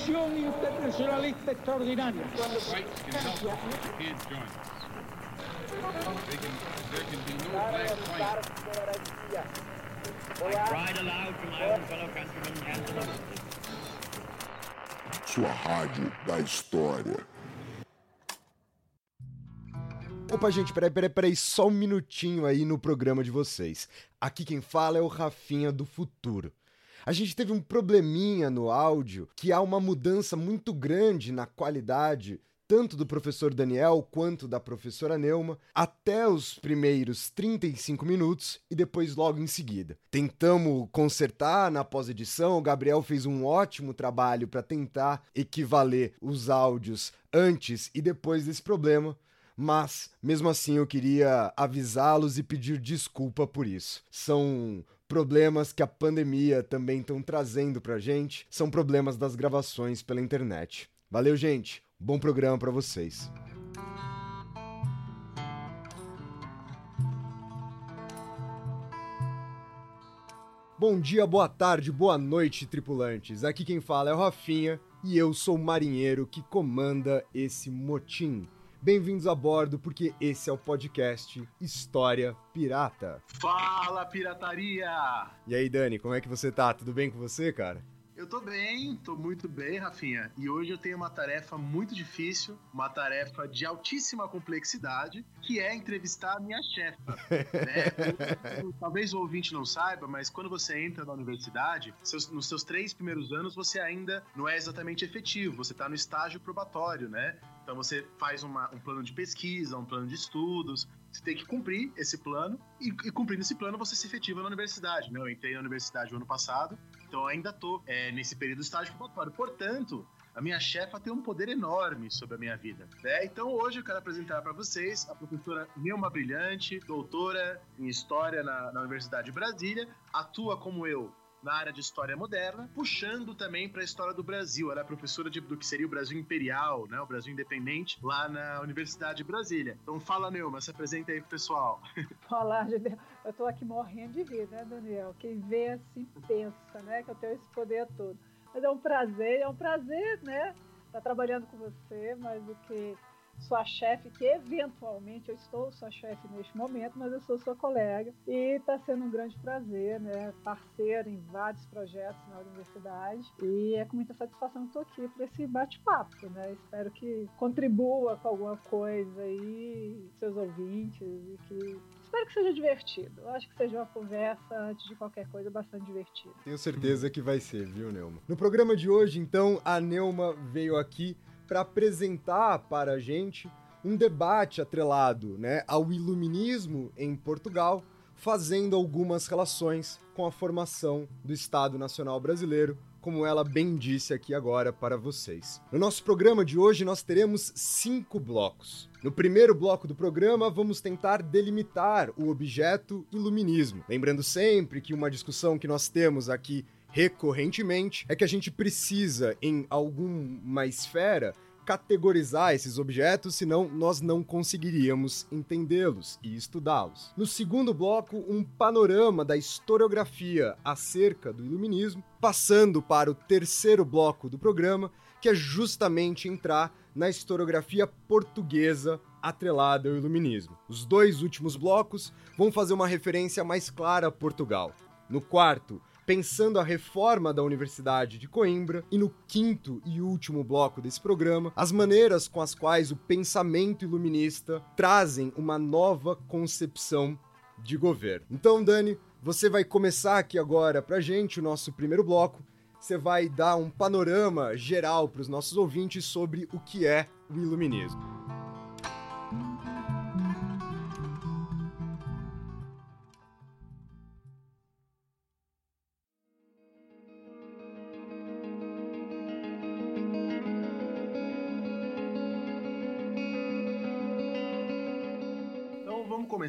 Misión internacionalista nobles. Sua rádio da história. Opa, gente, peraí, peraí, peraí, só um minutinho aí no programa de vocês. Aqui quem fala é o Rafinha do Futuro. A gente teve um probleminha no áudio que há uma mudança muito grande na qualidade tanto do professor Daniel quanto da professora Neuma, até os primeiros 35 minutos e depois logo em seguida. Tentamos consertar na pós-edição, o Gabriel fez um ótimo trabalho para tentar equivaler os áudios antes e depois desse problema. Mas, mesmo assim, eu queria avisá-los e pedir desculpa por isso. São problemas que a pandemia também estão trazendo pra gente, são problemas das gravações pela internet. Valeu, gente! Bom programa para vocês. Bom dia, boa tarde, boa noite, tripulantes. Aqui quem fala é o Rafinha e eu sou o marinheiro que comanda esse motim. Bem-vindos a bordo, porque esse é o podcast História Pirata. Fala, pirataria! E aí, Dani, como é que você tá? Tudo bem com você, cara? Eu tô bem, tô muito bem, Rafinha. E hoje eu tenho uma tarefa muito difícil, uma tarefa de altíssima complexidade, que é entrevistar a minha chefa. Né? Talvez o ouvinte não saiba, mas quando você entra na universidade, seus, nos seus três primeiros anos, você ainda não é exatamente efetivo, você tá no estágio probatório, né? Então você faz uma, um plano de pesquisa, um plano de estudos, você tem que cumprir esse plano, e, e cumprindo esse plano você se efetiva na universidade, né? Eu entrei na universidade o ano passado, então ainda tô é, nesse período do estágio probatório. Portanto, a minha chefa tem um poder enorme sobre a minha vida. Né? Então hoje eu quero apresentar para vocês a professora Neuma Brilhante, doutora em História na, na Universidade de Brasília, atua como eu na área de história moderna, puxando também para a história do Brasil. Ela é professora de, do que seria o Brasil Imperial, né, o Brasil Independente, lá na Universidade de Brasília. Então fala, Neuma, se apresenta aí pro pessoal. Olá, eu estou aqui morrendo de rir, né, Daniel? Quem vê assim pensa, né, que eu tenho esse poder todo. Mas é um prazer, é um prazer, né, estar tá trabalhando com você, mas o que sua chefe, que eventualmente eu estou sua chefe neste momento, mas eu sou sua colega e está sendo um grande prazer, né? Parceiro em vários projetos na universidade e é com muita satisfação que estou aqui para esse bate-papo, né? Espero que contribua com alguma coisa aí, seus ouvintes e que espero que seja divertido. Eu acho que seja uma conversa, antes de qualquer coisa, bastante divertida. Tenho certeza que vai ser, viu, Neuma? No programa de hoje, então, a Neuma veio aqui para apresentar para a gente um debate atrelado né, ao iluminismo em Portugal, fazendo algumas relações com a formação do Estado Nacional Brasileiro, como ela bem disse aqui agora para vocês. No nosso programa de hoje, nós teremos cinco blocos. No primeiro bloco do programa, vamos tentar delimitar o objeto iluminismo. Lembrando sempre que uma discussão que nós temos aqui recorrentemente é que a gente precisa, em alguma esfera, categorizar esses objetos, senão nós não conseguiríamos entendê-los e estudá-los. No segundo bloco, um panorama da historiografia acerca do iluminismo, passando para o terceiro bloco do programa, que é justamente entrar na historiografia portuguesa atrelada ao iluminismo. Os dois últimos blocos vão fazer uma referência mais clara a Portugal. No quarto, pensando a reforma da Universidade de Coimbra e no quinto e último bloco desse programa, as maneiras com as quais o pensamento iluminista trazem uma nova concepção de governo. Então, Dani, você vai começar aqui agora pra gente o nosso primeiro bloco. Você vai dar um panorama geral para os nossos ouvintes sobre o que é o iluminismo.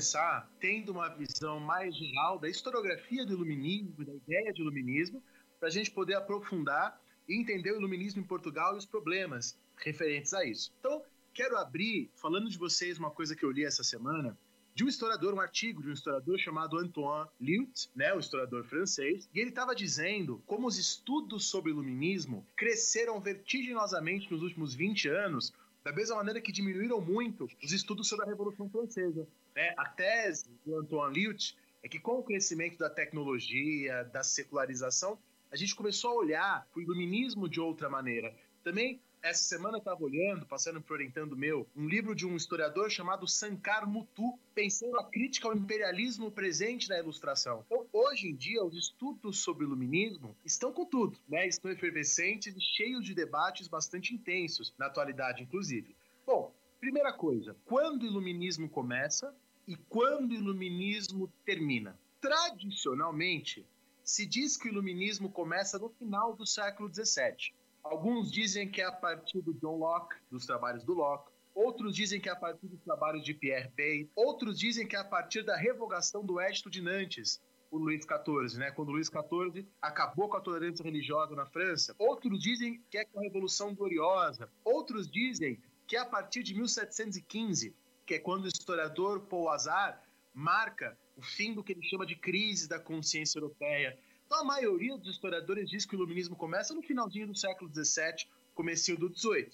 Começar tendo uma visão mais geral da historiografia do iluminismo, da ideia de iluminismo, para a gente poder aprofundar e entender o iluminismo em Portugal e os problemas referentes a isso. Então, quero abrir falando de vocês uma coisa que eu li essa semana, de um historiador, um artigo de um historiador chamado Antoine Lyot, né, o historiador francês, e ele estava dizendo como os estudos sobre iluminismo cresceram vertiginosamente nos últimos 20 anos, da mesma maneira que diminuíram muito os estudos sobre a Revolução Francesa. Né? A tese do Antoine Lyot é que com o crescimento da tecnologia, da secularização, a gente começou a olhar para o iluminismo de outra maneira. Também essa semana eu estava olhando, passando por orientando meu, um livro de um historiador chamado Sankar Mutu, pensando a crítica ao imperialismo presente na ilustração. Então, hoje em dia, os estudos sobre o iluminismo estão com tudo, né? Estão efervescentes e cheios de debates bastante intensos, na atualidade, inclusive. Bom, primeira coisa, quando o iluminismo começa e quando o iluminismo termina? Tradicionalmente, se diz que o iluminismo começa no final do século XVII. Alguns dizem que é a partir do John Locke, dos trabalhos do Locke. Outros dizem que é a partir dos trabalhos de Pierre Bay. Outros dizem que é a partir da revogação do Edito de Nantes, o Luís XIV, né? Quando Luís XIV acabou com a tolerância religiosa na França. Outros dizem que é com a Revolução Gloriosa. Outros dizem que é a partir de 1715, que é quando o historiador Paul Azar marca o fim do que ele chama de crise da consciência europeia. Então, a maioria dos historiadores diz que o iluminismo começa no finalzinho do século XVII, comecinho do XVIII.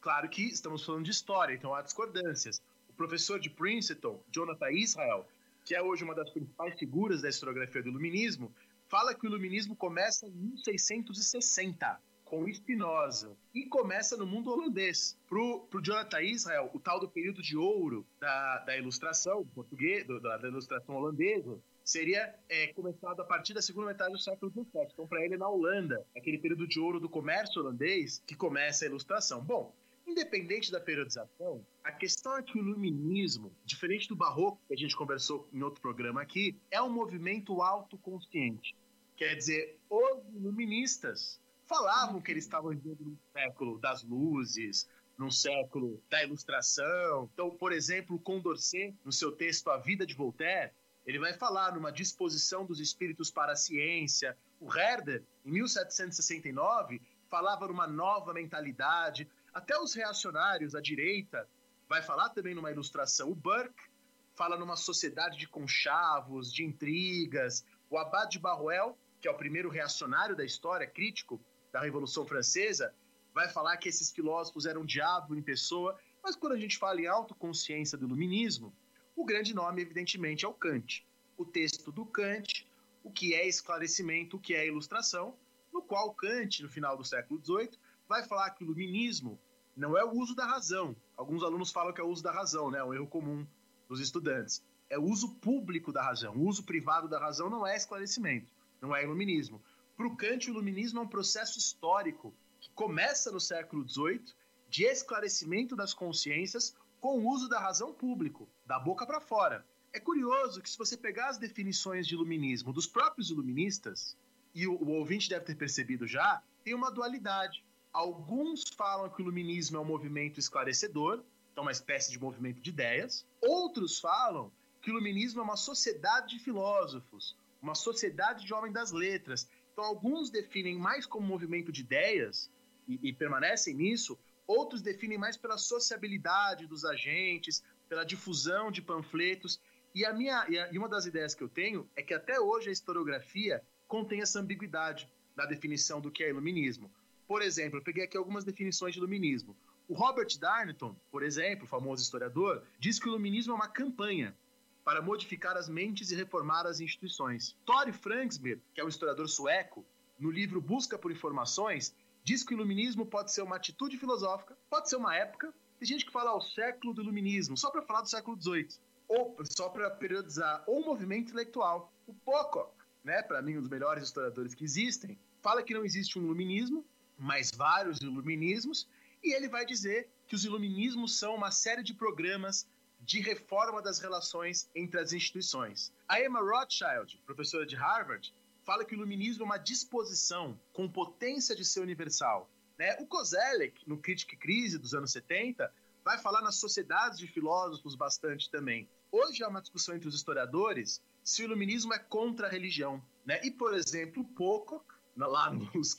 Claro que estamos falando de história, então há discordâncias. O professor de Princeton, Jonathan Israel, que é hoje uma das principais figuras da historiografia do iluminismo, fala que o iluminismo começa em 1660, com Spinoza, e começa no mundo holandês. Para o Jonathan Israel, o tal do período de ouro da, da ilustração portuguesa, da, da ilustração holandesa, seria é, começado a partir da segunda metade do século XVII. Então, para ele, na Holanda, aquele período de ouro do comércio holandês, que começa a ilustração. Bom, independente da periodização, a questão é que o iluminismo, diferente do barroco, que a gente conversou em outro programa aqui, é um movimento autoconsciente. Quer dizer, os iluministas falavam que eles estavam vivendo num século das luzes, num século da ilustração. Então, por exemplo, Condorcet, no seu texto A Vida de Voltaire, ele vai falar numa disposição dos espíritos para a ciência. O Herder, em 1769, falava numa nova mentalidade. Até os reacionários, a direita, vai falar também numa ilustração. O Burke fala numa sociedade de conchavos, de intrigas. O Abad de Barruel, que é o primeiro reacionário da história, crítico da Revolução Francesa, vai falar que esses filósofos eram diabo em pessoa. Mas quando a gente fala em autoconsciência do iluminismo, o grande nome, evidentemente, é o Kant. O texto do Kant, o que é esclarecimento, o que é ilustração, no qual Kant, no final do século XVIII, vai falar que o iluminismo não é o uso da razão. Alguns alunos falam que é o uso da razão, né? É um erro comum dos estudantes. É o uso público da razão. O uso privado da razão não é esclarecimento, não é iluminismo. Para o Kant, o iluminismo é um processo histórico que começa no século XVIII de esclarecimento das consciências com o uso da razão público, da boca para fora. É curioso que, se você pegar as definições de iluminismo dos próprios iluministas, e o, o ouvinte deve ter percebido já, tem uma dualidade. Alguns falam que o iluminismo é um movimento esclarecedor, então uma espécie de movimento de ideias. Outros falam que o iluminismo é uma sociedade de filósofos, uma sociedade de homens das letras. Então alguns definem mais como movimento de ideias e, e permanecem nisso, Outros definem mais pela sociabilidade dos agentes, pela difusão de panfletos. E, a minha, e, a, e uma das ideias que eu tenho é que até hoje a historiografia contém essa ambiguidade na definição do que é iluminismo. Por exemplo, eu peguei aqui algumas definições de iluminismo. O Robert Darnton, por exemplo, famoso historiador, diz que o iluminismo é uma campanha para modificar as mentes e reformar as instituições. Tore Franksmir, que é um historiador sueco, no livro Busca por Informações, diz que o iluminismo pode ser uma atitude filosófica, pode ser uma época. Tem gente que fala o século do iluminismo, só para falar do século XVIII, ou só para periodizar, ou um movimento intelectual. O Pocock, né, para mim um dos melhores historiadores que existem, fala que não existe um iluminismo, mas vários iluminismos, e ele vai dizer que os iluminismos são uma série de programas de reforma das relações entre as instituições. A Emma Rothschild, professora de Harvard, fala que o iluminismo é uma disposição com potência de ser universal. Né? O Kozelek, no Crítica e Crise dos anos 70, vai falar nas sociedades de filósofos bastante também. Hoje há uma discussão entre os historiadores se o iluminismo é contra a religião. Né? E, por exemplo, Pocock, lá nos,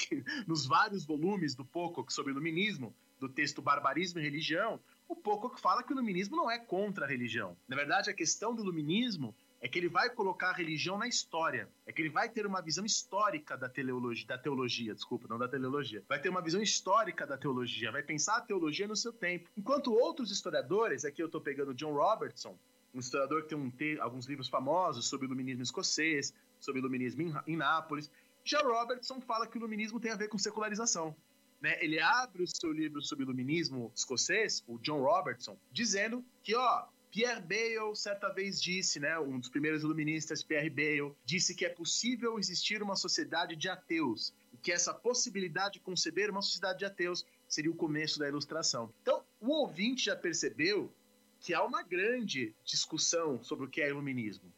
nos vários volumes do Pocock sobre o iluminismo, do texto Barbarismo e Religião, o Pocock fala que o iluminismo não é contra a religião. Na verdade, a questão do iluminismo é que ele vai colocar a religião na história. É que ele vai ter uma visão histórica da teologia, da teologia, desculpa, não da teleologia. Vai ter uma visão histórica da teologia, vai pensar a teologia no seu tempo. Enquanto outros historiadores, aqui eu estou pegando John Robertson, um historiador que tem, um, alguns livros famosos sobre o iluminismo escocês, sobre o iluminismo em, em Nápoles. Já Robertson fala que o iluminismo tem a ver com secularização. Né? Ele abre o seu livro sobre iluminismo escocês, o John Robertson, dizendo que, ó, Pierre Bayle certa vez disse, né, um dos primeiros iluministas, Pierre Bayle, disse que é possível existir uma sociedade de ateus e que essa possibilidade de conceber uma sociedade de ateus seria o começo da ilustração. Então, o ouvinte já percebeu que há uma grande discussão sobre o que é iluminismo,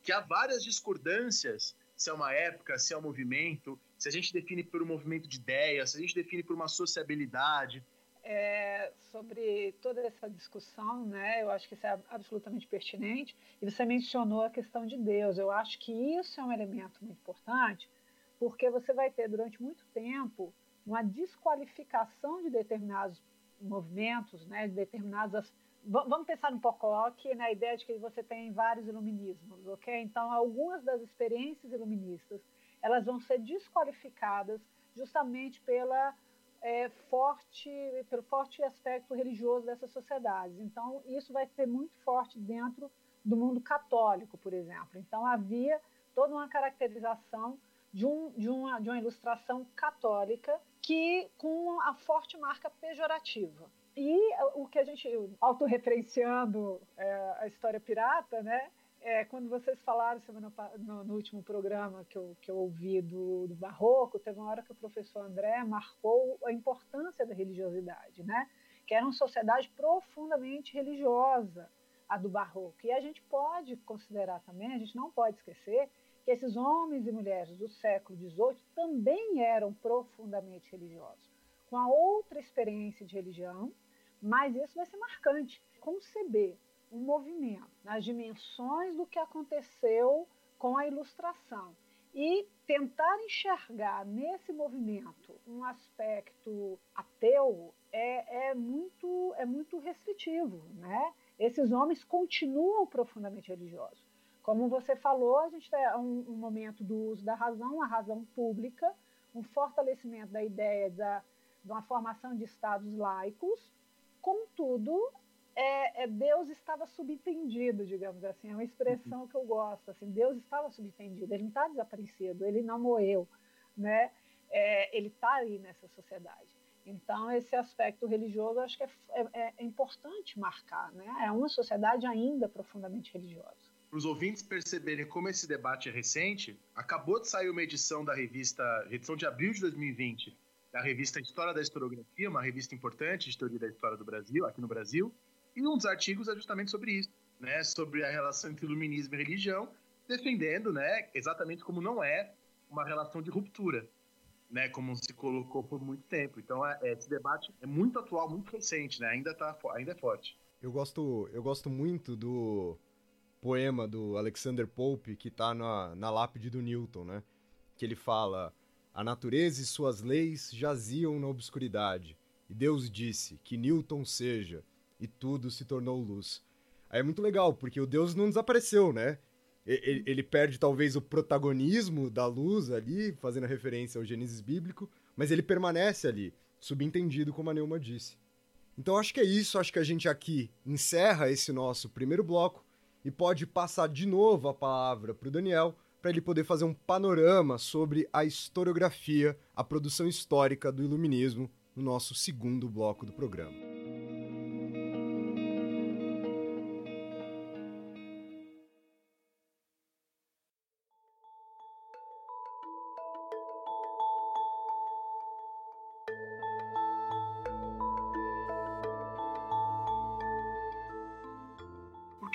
que há várias discordâncias se é uma época, se é um movimento, se a gente define por um movimento de ideias, se a gente define por uma sociabilidade, é, sobre toda essa discussão, né? Eu acho que isso é absolutamente pertinente. E você mencionou a questão de Deus. Eu acho que isso é um elemento muito importante, porque você vai ter durante muito tempo uma desqualificação de determinados movimentos, né? De determinadas Vamos pensar no Pocock, na ideia de que você tem vários iluminismos, ok? Então, algumas das experiências iluministas, elas vão ser desqualificadas justamente pela é, forte, pelo forte aspecto religioso dessas sociedades. Então, isso vai ser muito forte dentro do mundo católico, por exemplo. Então, havia toda uma caracterização de, um, de, uma, de uma ilustração católica que com a forte marca pejorativa. E o que a gente, autorreferenciando é, a história pirata, né? É, quando vocês falaram semana, no, no, último programa que eu, que eu ouvi do, do, Barroco, teve uma hora que o professor André marcou a importância da religiosidade, né? que era uma sociedade profundamente religiosa, a do Barroco. E a gente pode considerar também, a gente não pode esquecer, que esses homens e mulheres do século XVIII também eram profundamente religiosos, com a outra experiência de religião, mas isso vai ser marcante. Conceber um movimento nas dimensões do que aconteceu com a ilustração e tentar enxergar nesse movimento um aspecto ateu é, é, muito, é muito restritivo. Né? Esses homens continuam profundamente religiosos. Como você falou, a gente tem um, um momento do uso da razão, a razão pública, um fortalecimento da ideia da, de uma formação de estados laicos, contudo, é, é, Deus estava subentendido, digamos assim, é uma expressão que eu gosto, assim, Deus estava subentendido, ele não está desaparecido, ele não morreu, né? É, ele está aí nessa sociedade. Então, esse aspecto religioso, acho que é, é, é importante marcar, né? É uma sociedade ainda profundamente religiosa. Para os ouvintes perceberem como esse debate é recente, acabou de sair uma edição da revista, edição de abril de 2020, da revista História da Historiografia, uma revista importante de teoria da história do Brasil, aqui no Brasil, e um dos artigos é justamente sobre isso, né, sobre a relação entre iluminismo e religião, defendendo, né, exatamente como não é uma relação de ruptura, né, como se colocou por muito tempo. Então, é, esse debate é muito atual, muito recente, né, ainda tá, ainda é forte. Eu gosto, eu gosto muito do poema do Alexander Pope que está na, na lápide do Newton, né, que ele fala: a natureza e suas leis jaziam na obscuridade, e Deus disse que Newton seja e tudo se tornou luz. Aí é muito legal, porque o Deus não desapareceu, né? Ele, ele, perde talvez o protagonismo da luz ali, fazendo referência ao Gênesis bíblico, mas ele permanece ali, subentendido, como a Neuma disse. Então acho que é isso, acho que a gente aqui encerra esse nosso primeiro bloco e pode passar de novo a palavra para o Daniel, para ele poder fazer um panorama sobre a historiografia, a produção histórica do iluminismo no nosso segundo bloco do programa.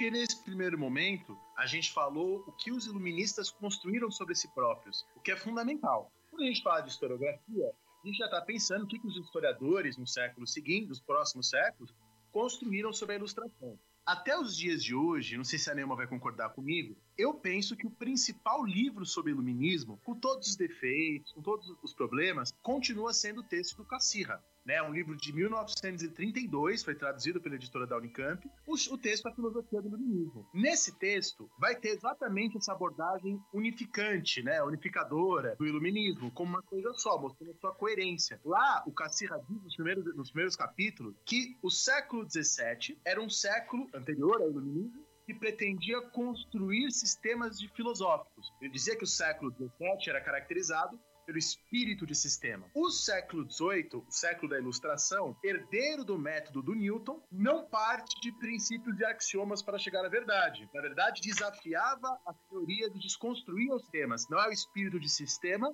Porque nesse primeiro momento, a gente falou o que os iluministas construíram sobre si próprios, o que é fundamental. Quando a gente fala de historiografia, a gente já está pensando o que, que os historiadores no século seguinte, nos próximos séculos, construíram sobre a ilustração. Até os dias de hoje, não sei se a Neuma vai concordar comigo, eu penso que o principal livro sobre iluminismo, com todos os defeitos, com todos os problemas, continua sendo o texto do Cassirra. Né, um livro de 1932, foi traduzido pela editora da Unicamp, o, o texto é a filosofia do iluminismo. Nesse texto, vai ter exatamente essa abordagem unificante, né, unificadora do iluminismo, como uma coisa só, mostrando a sua coerência. Lá, o Cassirra diz nos primeiros, nos primeiros capítulos que o século XVII era um século anterior ao iluminismo, que pretendia construir sistemas de filosóficos. Ele dizia que o século XVII era caracterizado pelo espírito de sistema. O século XVIII, o século da Ilustração, herdeiro do método do Newton, não parte de princípios e axiomas para chegar à verdade. Na verdade, desafiava a teoria de desconstruir os temas. Não é o espírito de sistema,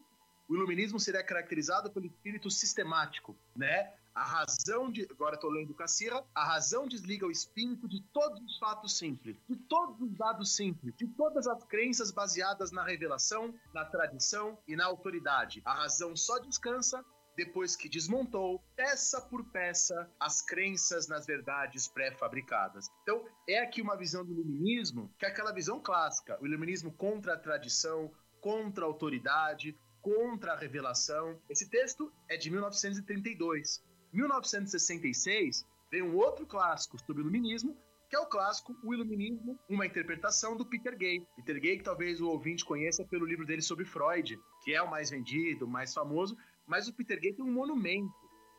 o iluminismo seria caracterizado pelo espírito sistemático, né? A razão de. Agora estou lendo Cassira. A razão desliga o espírito de todos os fatos simples, de todos os dados simples, de todas as crenças baseadas na revelação, na tradição e na autoridade. A razão só descansa depois que desmontou, peça por peça, as crenças nas verdades pré-fabricadas. Então, é aqui uma visão do iluminismo, que é aquela visão clássica: o iluminismo contra a tradição, contra a autoridade, contra a revelação. Esse texto é de 1932. 1966 vem um outro clássico sobre o iluminismo, que é o clássico O Iluminismo, uma interpretação do Peter Gay. Peter Gay, que talvez o ouvinte conheça pelo livro dele sobre Freud, que é o mais vendido, o mais famoso, mas o Peter Gay tem um monumento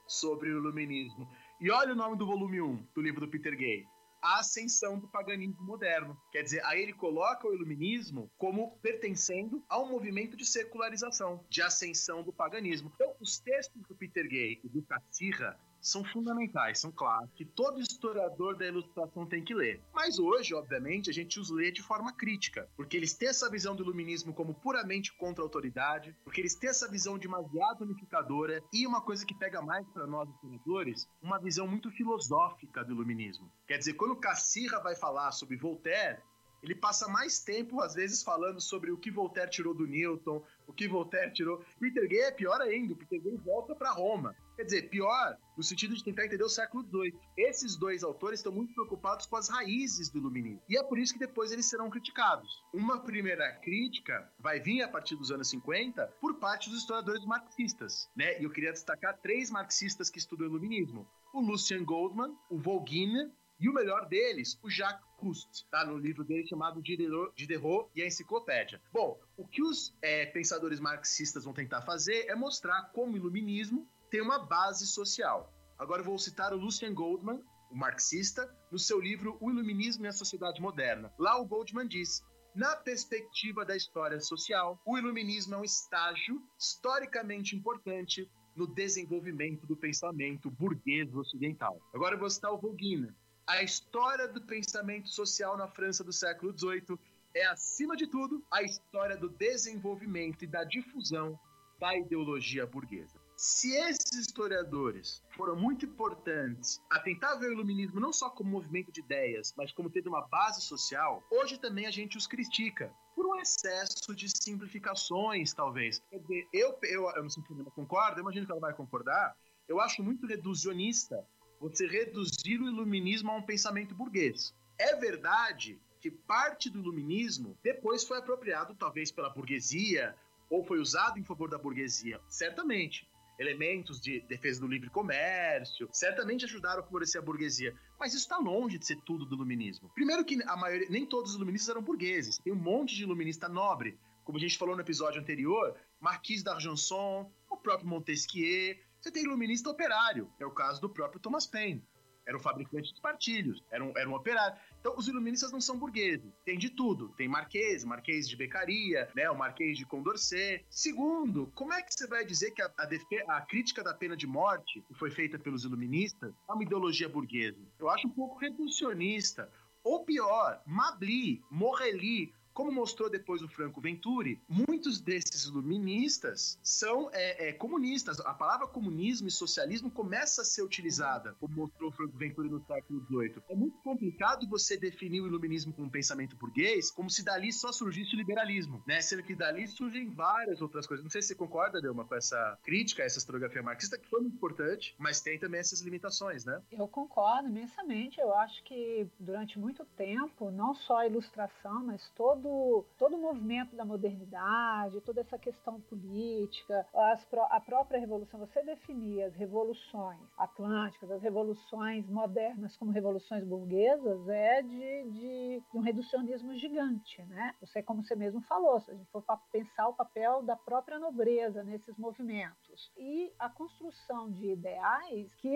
sobre o iluminismo. E olha o nome do volume 1 do livro do Peter Gay. A ascensão do paganismo moderno. Quer dizer, aí ele coloca o iluminismo como pertencendo a um movimento de secularização, de ascensão do paganismo. Então, os textos do Peter Gay e do Cassirra são fundamentais, são claros, que todo historiador da ilustração tem que ler. Mas hoje, obviamente, a gente os lê de forma crítica, porque eles têm essa visão do iluminismo como puramente contra a autoridade, porque eles têm essa visão demasiado unificadora e uma coisa que pega mais para nós historiadores, uma visão muito filosófica do iluminismo. Quer dizer, quando Cassirra vai falar sobre Voltaire, ele passa mais tempo, às vezes, falando sobre o que Voltaire tirou do Newton, o que Voltaire tirou. Peter Gay é pior ainda, Peter Gay volta para Roma. Quer dizer, pior no sentido de tentar entender o século XVIII. Esses dois autores estão muito preocupados com as raízes do iluminismo. E é por isso que depois eles serão criticados. Uma primeira crítica vai vir a partir dos anos 50 por parte dos historiadores marxistas. Né? E eu queria destacar três marxistas que estudam o iluminismo. O Lucian Goldman, o Volgin e o melhor deles, o Jacques Proust, tá? No livro dele chamado Diderot e a Enciclopédia. Bom, o que os é, pensadores marxistas vão tentar fazer é mostrar como o iluminismo tem uma base social. Agora eu vou citar o Lucian Goldman, o marxista, no seu livro O Iluminismo e a Sociedade Moderna. Lá o Goldman diz: na perspectiva da história social, o iluminismo é um estágio historicamente importante no desenvolvimento do pensamento burguês ocidental. Agora eu vou citar o Volgina, a história do pensamento social na França do século XVIII é, acima de tudo, a história do desenvolvimento e da difusão da ideologia burguesa. Se esses historiadores foram muito importantes a tentar ver o iluminismo não só como movimento de ideias, mas como tendo uma base social, hoje também a gente os critica por um excesso de simplificações, talvez. Quer dizer, eu, eu, eu não sei se ela concorda, eu imagino que ela vai concordar, eu acho muito reducionista você reduzir o iluminismo a um pensamento burguês. É verdade que parte do iluminismo depois foi apropriado, talvez, pela burguesia, ou foi usado em favor da burguesia. Certamente. Elementos de defesa do livre comércio certamente ajudaram a favorecer a burguesia. Mas isso está longe de ser tudo do iluminismo. Primeiro que a maioria, nem todos os iluministas eram burgueses. Tem um monte de iluminista nobre. Como a gente falou no episódio anterior, Marquis d'Argenson, o próprio Montesquieu, você tem iluminista operário, é o caso do próprio Thomas Paine. Era um fabricante de partilhos, era um, era um operário. Então, os iluministas não são burgueses. Tem de tudo. Tem marquês, marquês de Becaria, né, o marquês de Condorcet. Segundo, como é que você vai dizer que a, a, a, crítica da pena de morte, que foi feita pelos iluministas, é uma ideologia burguesa? Eu acho um pouco reducionista. Ou pior, Mably, Morelli, como mostrou depois o Franco Venturi, muitos desses iluministas são é, é, comunistas. A palavra comunismo e socialismo começa a ser utilizada, como mostrou Franco Venturi no século XVIII. É muito complicado você definir o iluminismo como um pensamento burguês, como se dali só surgisse o liberalismo, né? Sendo que dali surgem várias outras coisas. Não sei se você concorda, Delma, com essa crítica a essa historiografia marxista, que foi muito importante, mas tem também essas limitações, né? Eu concordo imensamente. Eu acho que durante muito tempo, não só a ilustração, mas todo, todo o movimento da modernidade, toda essa questão política, as, a própria revolução, você definia as revoluções atlânticas, as revoluções modernas como revoluções burguesas, é de, de, de um reducionismo gigante, né? Você, como você mesmo falou, se a gente for pensar o papel da própria nobreza nesses movimentos e a construção de ideais que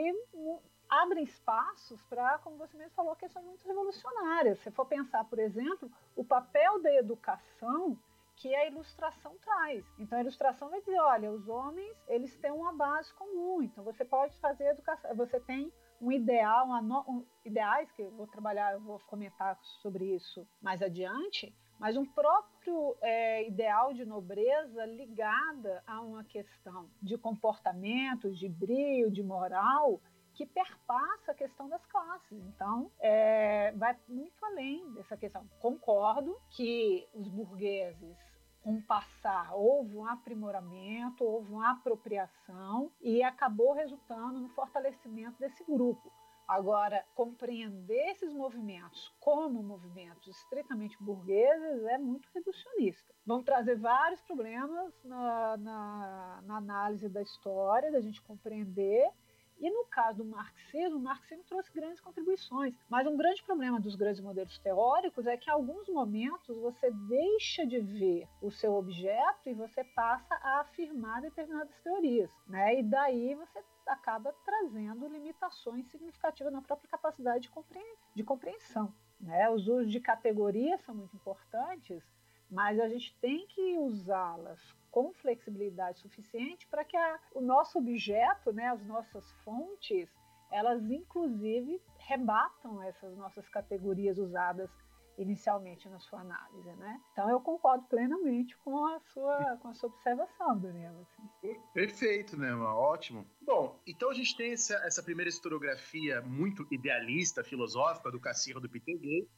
abrem espaços para, como você mesmo falou, questões muito revolucionárias. Se for pensar, por exemplo, o papel da educação que a ilustração traz. Então a ilustração vai dizer, olha, os homens, eles têm uma base comum, então você pode fazer educação, você tem um ideal, uma no, um, ideais que eu vou trabalhar, eu vou comentar sobre isso mais adiante, mas um próprio é, ideal de nobreza ligada a uma questão de comportamento, de brio, de moral, que perpassa a questão das classes. Então, é, vai muito além dessa questão. Concordo que os burgueses com passar houve um aprimoramento, houve uma apropriação e acabou resultando no fortalecimento desse grupo. Agora, compreender esses movimentos como movimentos estritamente burgueses é muito reducionista. Vão trazer vários problemas na, na, na análise da história, da gente compreender e no caso do marxismo, o marxismo trouxe grandes contribuições, mas um grande problema dos grandes modelos teóricos é que em alguns momentos você deixa de ver o seu objeto e você passa a afirmar determinadas teorias, né? E daí você acaba trazendo limitações significativas na própria capacidade de, compre de compreensão. Né? Os usos de categorias são muito importantes, mas a gente tem que usá-las com flexibilidade suficiente para que a, o nosso objeto, né, as nossas fontes, elas inclusive rebatam essas nossas categorias usadas inicialmente na sua análise, né? Então eu concordo plenamente com a sua, com a sua observação, Daniel. Assim. Perfeito, né? Ótimo. Bom, então a gente tem essa, essa primeira historiografia muito idealista, filosófica do Cassirra do Peter Gay.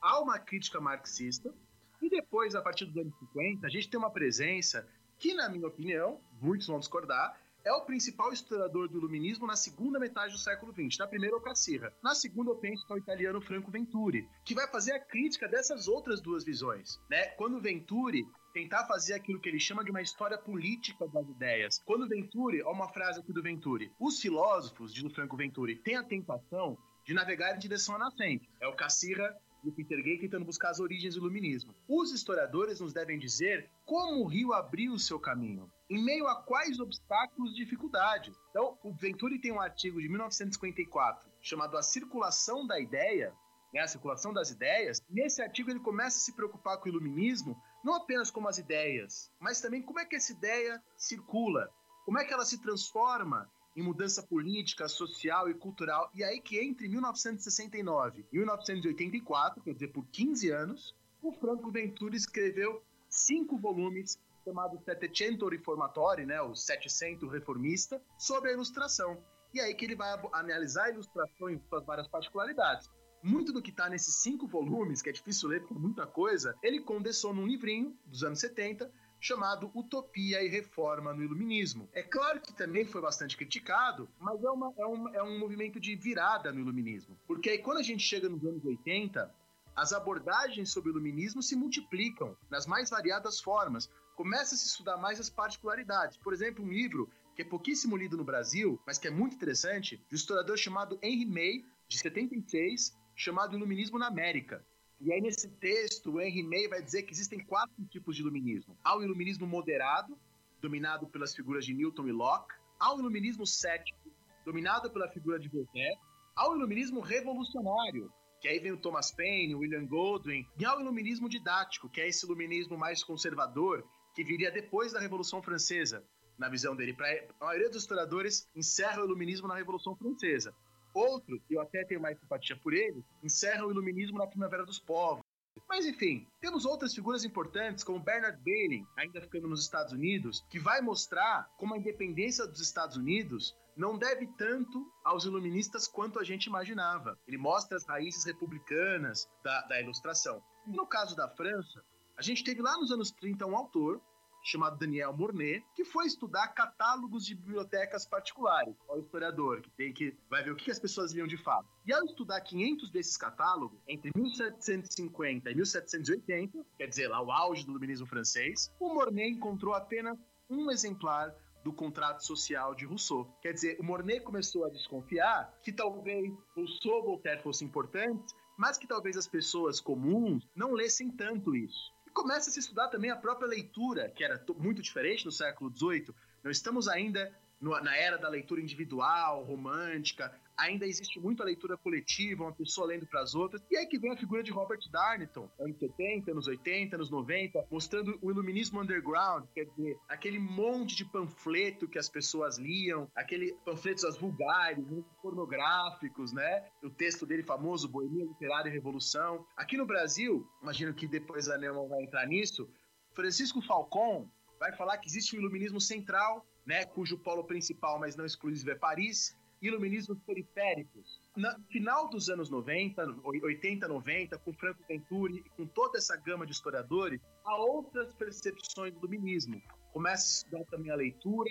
Há uma crítica marxista, e depois, a partir dos anos 50, a gente tem uma presença que, na minha opinião, muitos vão discordar, é o principal historiador do iluminismo na segunda metade do século XX. Na primeira, o Cassirra. Na segunda, eu penso que é o italiano Franco Venturi, que vai fazer a crítica dessas outras duas visões. Né? Quando Venturi tentar fazer aquilo que ele chama de uma história política das ideias. Quando Venturi, ó uma frase aqui do Venturi, os filósofos, diz o Franco Venturi, têm a tentação de navegar em direção à nascente. É o Cassirra e o Peter Gay tentando buscar as origens do iluminismo. Os historiadores nos devem dizer como o rio abriu seu caminho, em meio a quais obstáculos e dificuldades. Então, o Venturi tem um artigo de 1954 chamado A Circulação da Ideia, né, a circulação das ideias. Nesse artigo ele começa a se preocupar com o iluminismo, não apenas como as ideias, mas também como é que essa ideia circula, como é que ela se transforma em mudança política, social e cultural. E aí que entre 1969 e 1984, quer dizer, por 15 anos, o Franco Ventura escreveu cinco volumes chamados Settecento Riformatori, né, o 700 reformista, sobre a ilustração. E aí que ele vai analisar a ilustração em suas várias particularidades. Muito do que está nesses cinco volumes, que é difícil ler porque é muita coisa, ele condensou num livrinho dos anos 70, chamado Utopia e Reforma no Iluminismo. É claro que também foi bastante criticado, mas é, uma, é, é um movimento de virada no Iluminismo. Porque aí quando a gente chega nos anos 80, as abordagens sobre o Iluminismo se multiplicam nas mais variadas formas. Começa a se estudar mais as particularidades. Por exemplo, um livro que é pouquíssimo lido no Brasil, mas que é muito interessante, de um historiador chamado Henry May, de 76, chamado Iluminismo na América. E aí, nesse texto, o Henry May vai dizer que existem quatro tipos de iluminismo. Há o iluminismo moderado, dominado pelas figuras de Newton e Locke. Há o iluminismo cético, dominado pela figura de Voltaire. Há o iluminismo revolucionário, que aí vem o Thomas Paine, o William Goldwyn. E há o iluminismo didático, que é esse iluminismo mais conservador, que viria depois da Revolução Francesa, na visão dele. Pra, a maioria dos historiadores encerra o iluminismo na Revolução Francesa. Outro, eu até tenho mais simpatia por ele, encerra o iluminismo na Primavera dos Povos. Mas enfim, temos outras figuras importantes, como Bernard Bailey, ainda ficando nos Estados Unidos, que vai mostrar como a independência dos Estados Unidos não deve tanto aos iluministas quanto a gente imaginava. Ele mostra as raízes republicanas da, da ilustração. No caso da França, a gente teve lá nos anos 30 um autor chamado Daniel Mornet, que foi estudar catálogos de bibliotecas particulares. O historiador que tem que vai ver o que as pessoas liam de fato. E ao estudar 500 desses catálogos entre 1750 e 1780, quer dizer, lá o auge do iluminismo francês, o Mornet encontrou apenas um exemplar do contrato social de Rousseau. Quer dizer, o Mornet começou a desconfiar que talvez Rousseau ou Voltaire fossem importantes, mas que talvez as pessoas comuns não lessem tanto isso. E começa a se estudar também a própria leitura, que era muito diferente no século XVIII. Não estamos ainda na era da leitura individual, romântica, ainda existe muito a leitura coletiva, uma pessoa lendo para as outras. E aí que vem a figura de Robert Darnton, anos 70, anos 80, anos 90, mostrando o iluminismo underground, quer dizer, aquele monte de panfleto que as pessoas liam, aquele panfletos as vulgares, pornográficos, né? O texto dele famoso, Boemia Literária e Revolução. Aqui no Brasil, imagino que depois a Neumann vai entrar nisso, Francisco Falcon vai falar que existe um iluminismo central, né, cujo polo principal, mas não exclusivo, é Paris, iluminismos periféricos. No final dos anos 90, 80, 90, com Franco Venturi e com toda essa gama de historiadores, há outras percepções do iluminismo. Começa a estudar também a leitura,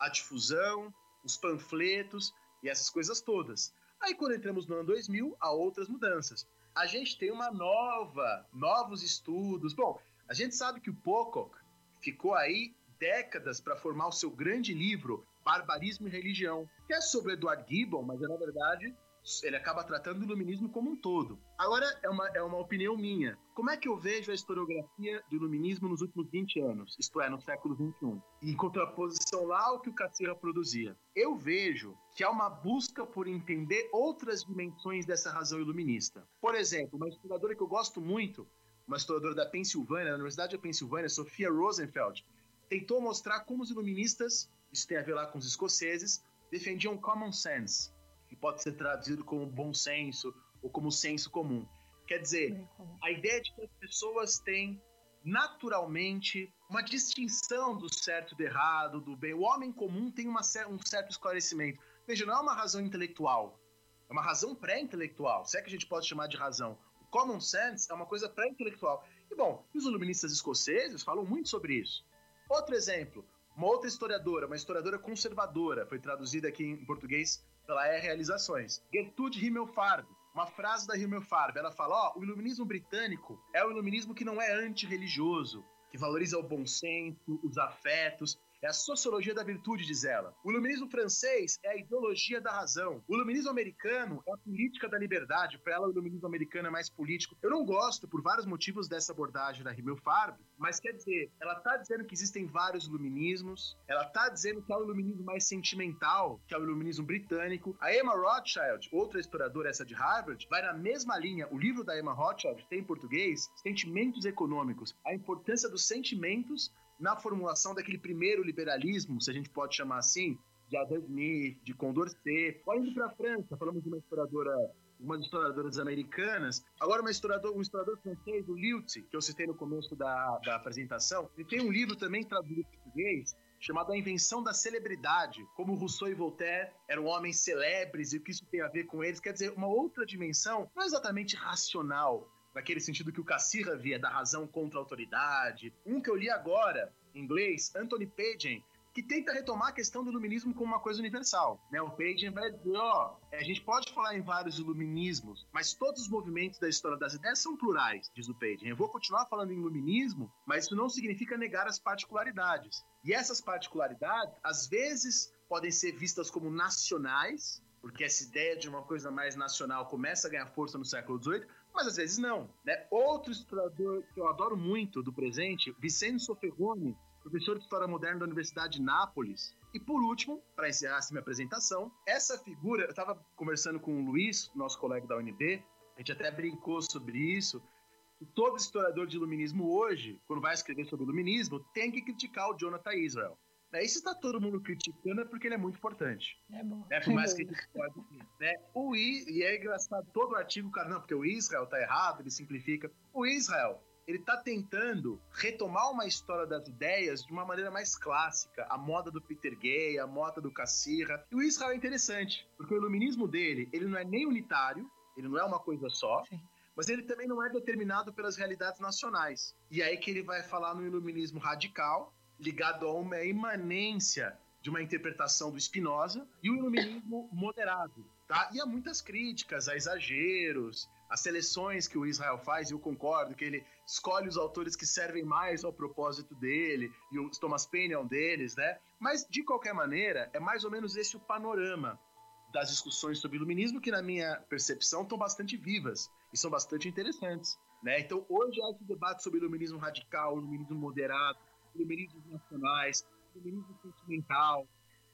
a difusão, os panfletos e essas coisas todas. Aí quando entramos no ano 2000, há outras mudanças. A gente tem uma nova, novos estudos. Bom, a gente sabe que o Pocock ficou aí décadas para formar o seu grande livro Barbarismo e Religião, que é sobre Edward Gibbon, mas é, na verdade ele acaba tratando o iluminismo como um todo. Agora, é uma, é uma opinião minha. Como é que eu vejo a historiografia do iluminismo nos últimos 20 anos, isto é, no século 21, em contraposição lá ao que o Cassira produzia? Eu vejo que há uma busca por entender outras dimensões dessa razão iluminista. Por exemplo, uma historiadora que eu gosto muito, uma historiadora da Pensilvânia, da Universidade da Pensilvânia, Sofia Rosenfeld, tentou mostrar como os iluministas isso tem a ver lá com os escoceses, defendiam common sense, que pode ser traduzido como bom senso ou como senso comum. Quer dizer, a ideia de que as pessoas têm naturalmente uma distinção do certo e do errado, do bem. O homem comum tem uma, um certo esclarecimento. Veja, não é uma razão intelectual, é uma razão pré-intelectual, se é que a gente pode chamar de razão. O common sense é uma coisa pré-intelectual. E bom, os iluministas escoceses falam muito sobre isso. Outro exemplo, uma outra historiadora, uma historiadora conservadora, foi traduzida aqui em português pela E Realizações. Gertrude Himmelfarb, uma frase da Himmelfarb, ela fala, ó, oh, o iluminismo britânico é o iluminismo que não é antirreligioso, que valoriza o bom senso, os afetos, é a sociologia da virtude, diz ela. O iluminismo francês é a ideologia da razão. O iluminismo americano é a política da liberdade. Para ela, o iluminismo americano é mais político. Eu não gosto, por vários motivos, dessa abordagem da Himmelfarb, mas quer dizer, ela está dizendo que existem vários iluminismos, ela está dizendo que há o iluminismo mais sentimental, que é o iluminismo britânico. A Emma Rothschild, outra historiadora essa de Harvard, vai na mesma linha. O livro da Emma Rothschild tem em português Sentimentos Econômicos, a importância dos sentimentos na formulação daquele primeiro liberalismo, se a gente pode chamar assim, de Adam Smith, de Condorcet. Olha indo para a França, falamos de uma historiadora, umas historiadoras americanas. Agora, uma historiador, um historiador francês, o Lutz, que eu citei no começo da, da apresentação, ele tem um livro também traduzido em português, chamado A Invenção da Celebridade, como Rousseau e Voltaire eram homens celebres e o que isso tem a ver com eles. Quer dizer, uma outra dimensão, não exatamente racional, naquele sentido que o Cassirra via da razão contra a autoridade. Um que eu li agora, em inglês, Anthony Pagen, que tenta retomar a questão do iluminismo como uma coisa universal. Né? O Pagen vai dizer, ó, a gente pode falar em vários iluminismos, mas todos os movimentos da história das ideias são plurais, diz o Pagen. Eu vou continuar falando em iluminismo, mas isso não significa negar as particularidades. E essas particularidades, às vezes, podem ser vistas como nacionais, porque essa ideia de uma coisa mais nacional começa a ganhar força no século XVIII, mas às vezes não. Né? Outro historiador que eu adoro muito do presente, Vincenzo Ferroni, professor de História Moderna da Universidade de Nápoles. E por último, para encerrar essa minha apresentação, essa figura, eu estava conversando com o Luiz, nosso colega da UNB, a gente até brincou sobre isso, todo historiador de iluminismo hoje, quando vai escrever sobre iluminismo, tem que criticar o Jonathan Israel. Né? E se está todo mundo criticando é porque ele é muito importante. É bom. Né? Por mais que ele pode Né? O I, e é engraçado, todo o artigo, cara, não, porque o Israel tá errado, ele simplifica. O Israel, ele tá tentando retomar uma história das ideias de uma maneira mais clássica, a moda do Peter Gay, a moda do Cassirra. E o Israel é interessante, porque o iluminismo dele, ele não é nem unitário, ele não é uma coisa só, Sim. mas ele também não é determinado pelas realidades nacionais. E aí que ele vai falar no iluminismo radical, ligado a uma imanência de uma interpretação do Spinoza e o iluminismo moderado, tá? E há muitas críticas a exageros, as seleções que o Israel faz, e eu concordo que ele escolhe os autores que servem mais ao propósito dele, e o Thomas Paine é um deles, né? Mas, de qualquer maneira, é mais ou menos esse o panorama das discussões sobre iluminismo, que, na minha percepção, estão bastante vivas e são bastante interessantes. Né? Então, hoje há esse debate sobre iluminismo radical, iluminismo moderado, iluminismos nacionais, iluminismo sentimental,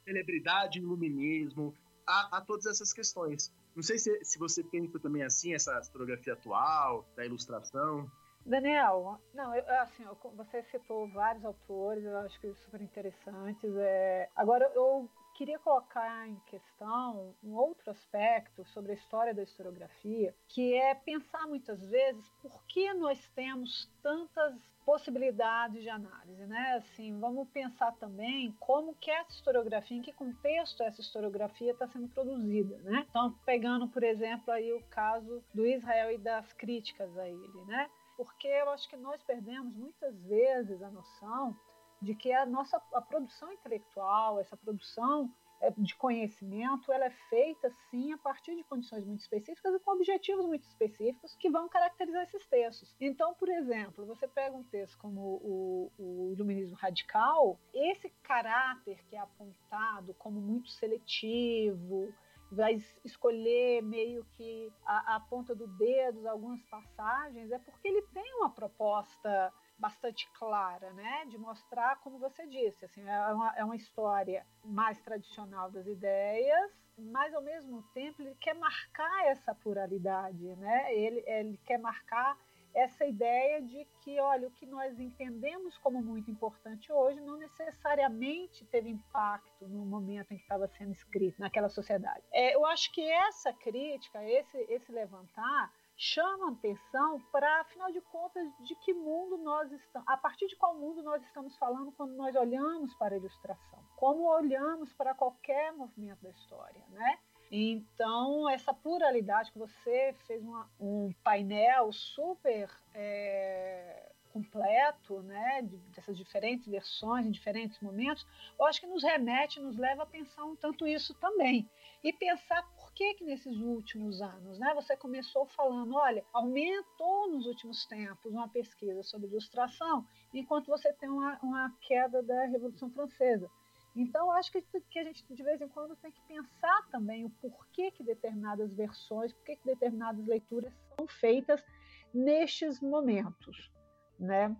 celebridade iluminismo, há, há todas essas questões. Não sei se, se você pensa também assim, essa historiografia atual, da ilustração. Daniel, não, eu, assim, eu, você citou vários autores, eu acho que super interessantes. É, agora, eu queria colocar em questão um outro aspecto sobre a história da historiografia, que é pensar muitas vezes por que nós temos tantas possibilidades de análise, né? Assim, vamos pensar também como que essa historiografia, em que contexto essa historiografia está sendo produzida, né? Então, pegando, por exemplo, aí o caso do Israel e das críticas a ele, né? Porque eu acho que nós perdemos muitas vezes a noção de que a nossa a produção intelectual, essa produção de conhecimento, ela é feita sim a partir de condições muito específicas e com objetivos muito específicos que vão caracterizar esses textos. Então, por exemplo, você pega um texto como o, o Iluminismo Radical, esse caráter que é apontado como muito seletivo, vai escolher meio que a, a, ponta do dedo algumas passagens, é porque ele tem uma proposta bastante clara, né? De mostrar, como você disse, assim, é uma, é uma história mais tradicional das ideias, mas ao mesmo tempo ele quer marcar essa pluralidade, né? Ele, ele quer marcar essa ideia de que, olha, o que nós entendemos como muito importante hoje não necessariamente teve impacto no momento em que estava sendo escrito naquela sociedade. É, eu acho que essa crítica, esse, esse levantar, chama atenção para, afinal de contas, de que mundo nós estamos, a partir de qual mundo nós estamos falando quando nós olhamos para a ilustração, como olhamos para qualquer movimento da história, né? Então, essa pluralidade que você fez uma, um painel super é, completo, né, de, dessas diferentes versões, em diferentes momentos, eu acho que nos remete, nos leva a pensar um tanto isso também. E pensar que que nesses últimos anos, né, você começou falando, olha, aumentou nos últimos tempos uma pesquisa sobre ilustração, enquanto você tem uma, uma queda da Revolução Francesa. Então, acho que, que a gente, de vez em quando, tem que pensar também o porquê que determinadas versões, porquê que determinadas leituras são feitas nestes momentos né?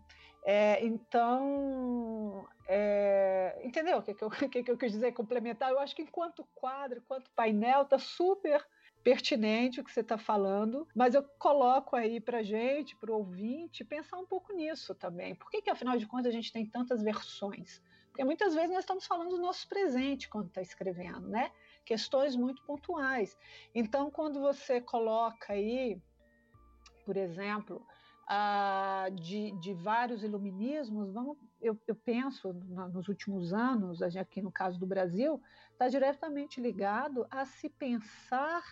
É, então, é, entendeu o que, que, eu, que, que eu quis dizer? Complementar, eu acho que enquanto quadro, enquanto painel, está super pertinente o que você está falando, mas eu coloco aí para gente, para o ouvinte, pensar um pouco nisso também. Por que, que, afinal de contas, a gente tem tantas versões? Porque muitas vezes nós estamos falando do nosso presente quando está escrevendo, né? Questões muito pontuais. Então, quando você coloca aí, por exemplo, ah, de, de, vários iluminismos, vamos, eu, eu penso nos últimos anos, aqui no caso do Brasil, está diretamente ligado a se pensar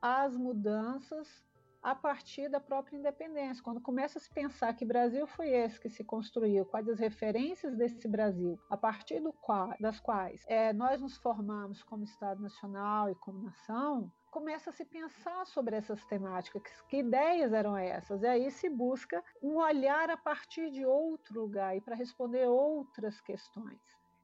as mudanças a partir da própria independência. Quando começa a se pensar que Brasil foi esse que se construiu, quais as referências desse Brasil, a partir qual, das quais é, nós nos formamos como Estado Nacional e como nação, começa a se pensar sobre essas temáticas, que ideias eram essas, e aí se busca um olhar a partir de outro lugar e para responder outras questões.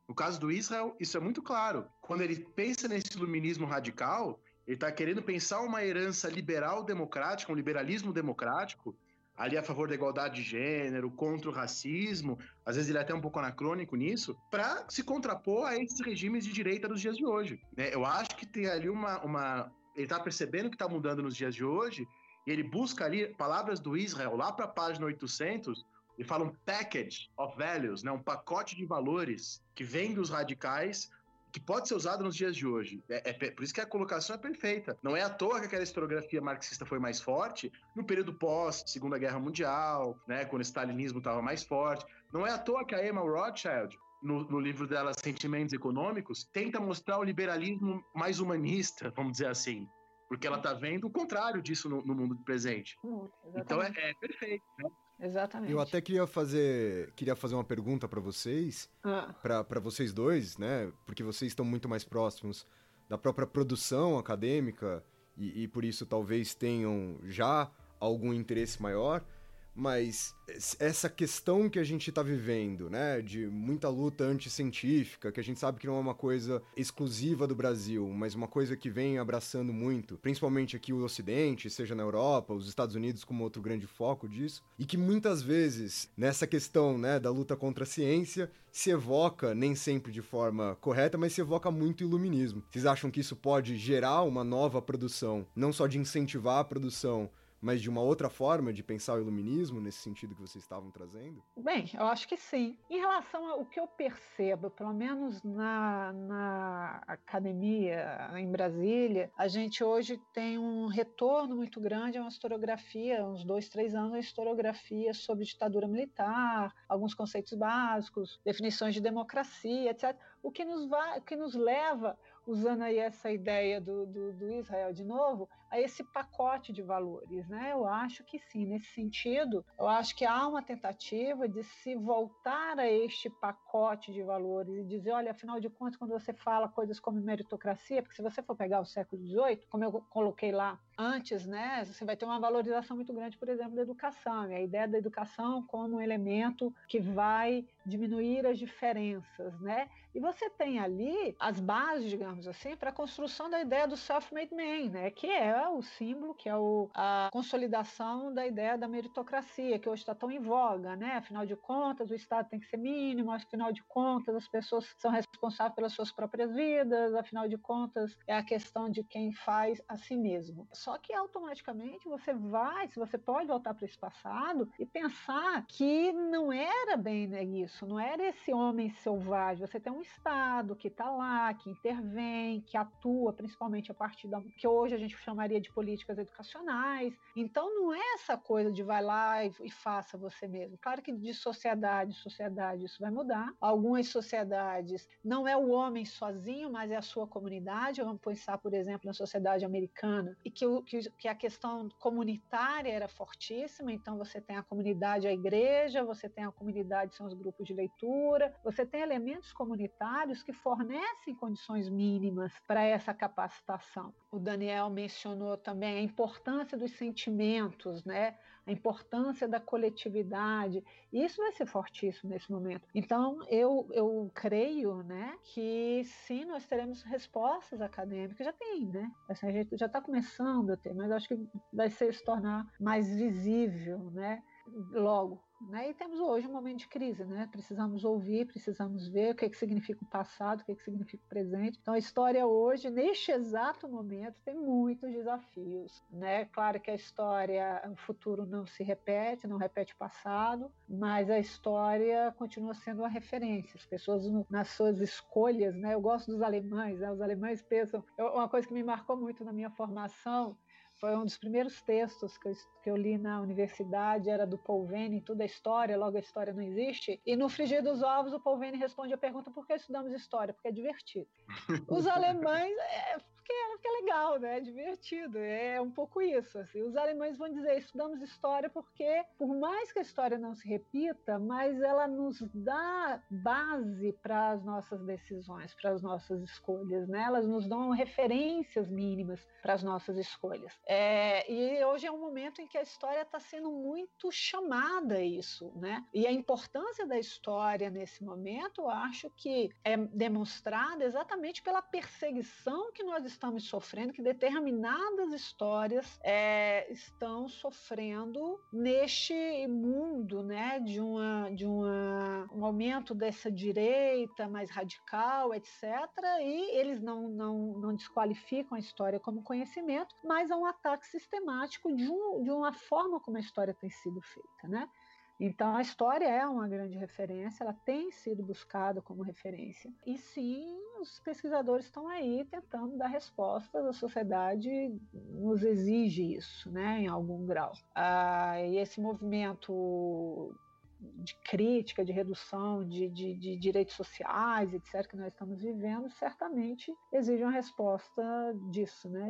No caso do Israel, isso é muito claro. Quando ele pensa nesse iluminismo radical, ele está querendo pensar uma herança liberal democrática, um liberalismo democrático, ali a favor da igualdade de gênero, contra o racismo, às vezes ele é até um pouco anacrônico nisso, para se contrapor a esses regimes de direita dos dias de hoje. Né? Eu acho que tem ali uma, uma, ele está percebendo que está mudando nos dias de hoje, e ele busca ali palavras do Israel lá para a página 800, e fala um package of values, né, um pacote de valores que vem dos radicais que pode ser usado nos dias de hoje. É, é, por isso que a colocação é perfeita. Não é à toa que aquela historiografia marxista foi mais forte no período pós Segunda Guerra Mundial, né, quando o stalinismo estava mais forte. Não é à toa que a Emma Rothschild no, no, livro dela Sentimentos Econômicos, tenta mostrar o liberalismo mais humanista, vamos dizer assim. Porque ela está vendo o contrário disso no, no mundo presente. então é, é, perfeito. Né? Exatamente. Eu até queria fazer, queria fazer uma pergunta para vocês, ah. para vocês dois, né? Porque vocês estão muito mais próximos da própria produção acadêmica e, e por isso talvez tenham já algum interesse maior mas essa questão que a gente está vivendo, né, de muita luta anticientífica, que a gente sabe que não é uma coisa exclusiva do Brasil, mas uma coisa que vem abraçando muito, principalmente aqui o Ocidente, seja na Europa, os Estados Unidos como outro grande foco disso, e que muitas vezes nessa questão, né, da luta contra a ciência se evoca, nem sempre de forma correta, mas se evoca muito iluminismo. Vocês acham que isso pode gerar uma nova produção, não só de incentivar a produção, mas de uma outra forma de pensar o iluminismo, nesse sentido que vocês estavam trazendo? Bem, eu acho que sim. Em relação ao que eu percebo, pelo menos na, na academia em Brasília, a gente hoje tem um retorno muito grande a uma historiografia, uns dois, três anos, a historiografia sobre ditadura militar, alguns conceitos básicos, definições de democracia, etc. O que nos, vai, o que nos leva usando aí essa ideia do, do, do, Israel de novo, a esse pacote de valores, né? Eu acho que sim, nesse sentido, eu acho que há uma tentativa de se voltar a este pacote de valores e dizer, olha, afinal de contas, quando você fala coisas como meritocracia, porque se você for pegar o século XVIII, como eu coloquei lá antes, né, você vai ter uma valorização muito grande, por exemplo, da educação, e a ideia da educação como um elemento que vai diminuir as diferenças, né? E você tem ali as bases, digamos assim, para a construção da ideia do self-made man, né? Que é o símbolo, que é o, a consolidação da ideia da meritocracia, que hoje está tão em voga, né? Afinal de contas, o Estado tem que ser mínimo, afinal de contas, as pessoas são responsáveis pelas suas próprias vidas, afinal de contas, é a questão de quem faz a si mesmo. Só que automaticamente você vai, se você pode voltar para esse passado e pensar que não era bem né, isso, não era esse homem selvagem. Você tem um Estado que está lá, que intervém, que atua, principalmente a partir da que hoje a gente chamaria de políticas educacionais. Então não é essa coisa de vai lá e, e faça você mesmo. Claro que de sociedade, sociedade isso vai mudar. Algumas sociedades não é o homem sozinho, mas é a sua comunidade. Vamos pensar, por exemplo, na sociedade americana e que o que, que a questão comunitária era fortíssima, então você tem a comunidade, a igreja, você tem a comunidade, são os grupos de leitura, você tem elementos comunitários que fornecem condições mínimas para essa capacitação. O Daniel mencionou também a importância dos sentimentos, né? A importância da coletividade. Isso vai ser fortíssimo nesse momento. Então, eu, eu creio né, que sim, nós teremos respostas acadêmicas. Já tem, né? Assim, a gente já está começando a ter, mas acho que vai ser, se tornar mais visível né, logo. Né? E temos hoje um momento de crise, né? Precisamos ouvir, precisamos ver o que, é que significa o passado, o que, é que significa o presente. Então a história hoje, neste exato momento, tem muitos desafios, né? Claro que a história, o futuro não se repete, não repete o passado, mas a história continua sendo uma referência. As pessoas nas suas escolhas, né? Eu gosto dos alemães, né? Os alemães pensam. Eu, uma coisa que me marcou muito na minha formação foi um dos primeiros textos que eu, que eu li na universidade, era do Paul Vane, tudo é história, logo a história não existe. E no Frigir dos Ovos, o Paul Vane responde a pergunta por que estudamos história? Porque é divertido. Os alemães, é, porque, é, porque é legal, né? É divertido, é um pouco isso. Assim. Os alemães vão dizer, estudamos história porque, por mais que a história não se repita, mas ela nos dá base para as nossas decisões, para as nossas escolhas, né? Elas nos dão referências mínimas para as nossas escolhas. É, e hoje é um momento em que a história está sendo muito chamada a isso, né? E a importância da história nesse momento, eu acho que é demonstrada exatamente pela perseguição que nós estamos sofrendo, que determinadas histórias é, estão sofrendo neste mundo, né? De, uma, de uma, um aumento dessa direita mais radical, etc. E eles não, não, não desqualificam a história como conhecimento, mas há um ataque sistemático de, um, de uma forma como a história tem sido feita, né? Então a história é uma grande referência, ela tem sido buscada como referência. E sim, os pesquisadores estão aí tentando dar respostas, a sociedade nos exige isso, né, em algum grau. Ah, e esse movimento de crítica, de redução de, de, de, direitos sociais, etc., que nós estamos vivendo, certamente exige uma resposta disso, né?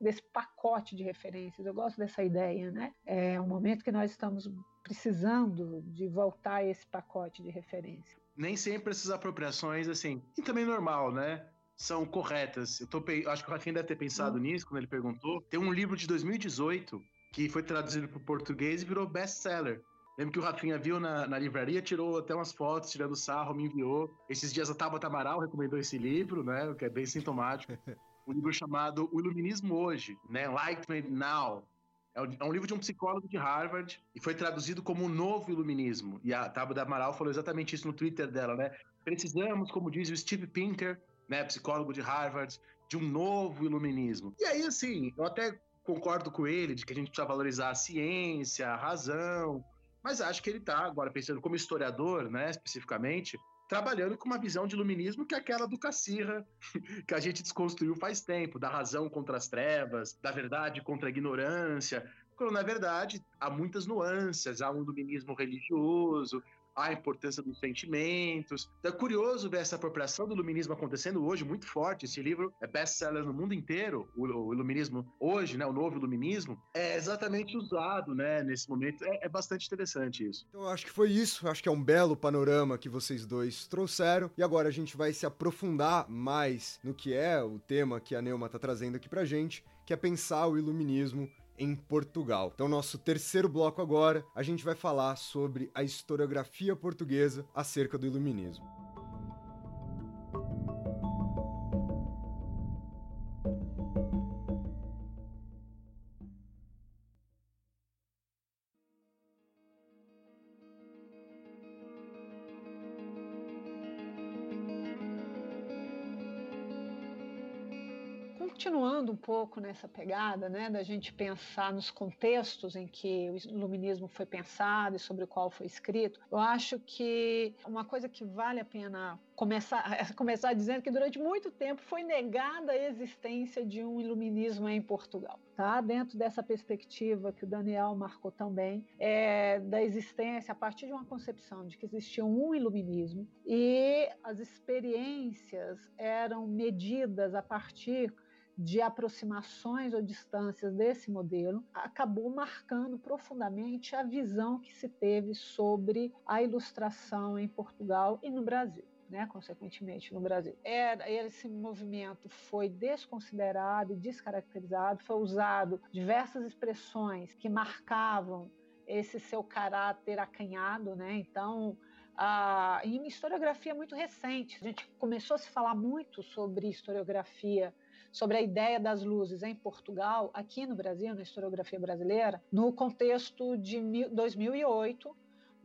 Desse pacote de referências. Eu gosto dessa ideia, né? É um momento que nós estamos precisando de voltar a esse pacote de referência. Nem sempre essas apropriações, assim, e também normal, né? São corretas. Eu tô, acho que o Rafinha deve ter pensado hum. nisso quando ele perguntou. Tem um livro de 2018 que foi traduzido para o português e virou best-seller. Lembro que o Rafinha viu na, na, livraria, tirou até umas fotos, tirando sarro, me enviou. Esses dias a Tabata Amaral recomendou esse livro, né? O que é bem sintomático. um livro chamado O Iluminismo Hoje, né? Enlightenment Now. É um, é um, livro de um psicólogo de Harvard e foi traduzido como o Novo Iluminismo. E a Tabata Amaral falou exatamente isso no Twitter dela, né? Precisamos, como diz o Steve Pinker, né, psicólogo de Harvard, de um novo iluminismo. E aí, assim, eu até concordo com ele de que a gente precisa valorizar a ciência, a razão, mas acho que ele está, agora pensando como historiador, né, especificamente, trabalhando com uma visão de iluminismo que é aquela do Cassirra, que a gente desconstruiu faz tempo, da razão contra as trevas, da verdade contra a ignorância, quando na verdade há muitas nuances, há um iluminismo religioso, a importância dos sentimentos. Então é curioso ver essa apropriação do iluminismo acontecendo hoje, muito forte. Esse livro é best-seller no mundo inteiro, o, o, iluminismo hoje, né, o novo iluminismo, é exatamente usado né, nesse momento. É, é bastante interessante isso. Então acho que foi isso, acho que é um belo panorama que vocês dois trouxeram. E agora a gente vai se aprofundar mais no que é o tema que a Neuma está trazendo aqui pra gente, que é pensar o iluminismo em Portugal. Então, nosso terceiro bloco agora, a gente vai falar sobre a historiografia portuguesa acerca do iluminismo. Continuando um pouco nessa pegada, né, da gente pensar nos contextos em que o iluminismo foi pensado e sobre o qual foi escrito, eu acho que uma coisa que vale a pena começar, começar dizendo que durante muito tempo foi negada a existência de um iluminismo em Portugal. Tá? Dentro dessa perspectiva que o Daniel marcou também, é, da existência, a partir de uma concepção de que existia um iluminismo e as experiências eram medidas a partir de aproximações ou distâncias desse modelo acabou marcando profundamente a visão que se teve sobre a ilustração em Portugal e no Brasil. Né, consequentemente no Brasil. Era, esse movimento foi desconsiderado e descaracterizado, foi usado diversas expressões que marcavam esse seu caráter acanhado, né? Então, a, em historiografia muito recente, a gente começou a se falar muito sobre historiografia sobre a ideia das luzes em Portugal, aqui no Brasil, na historiografia brasileira, no contexto de 2008,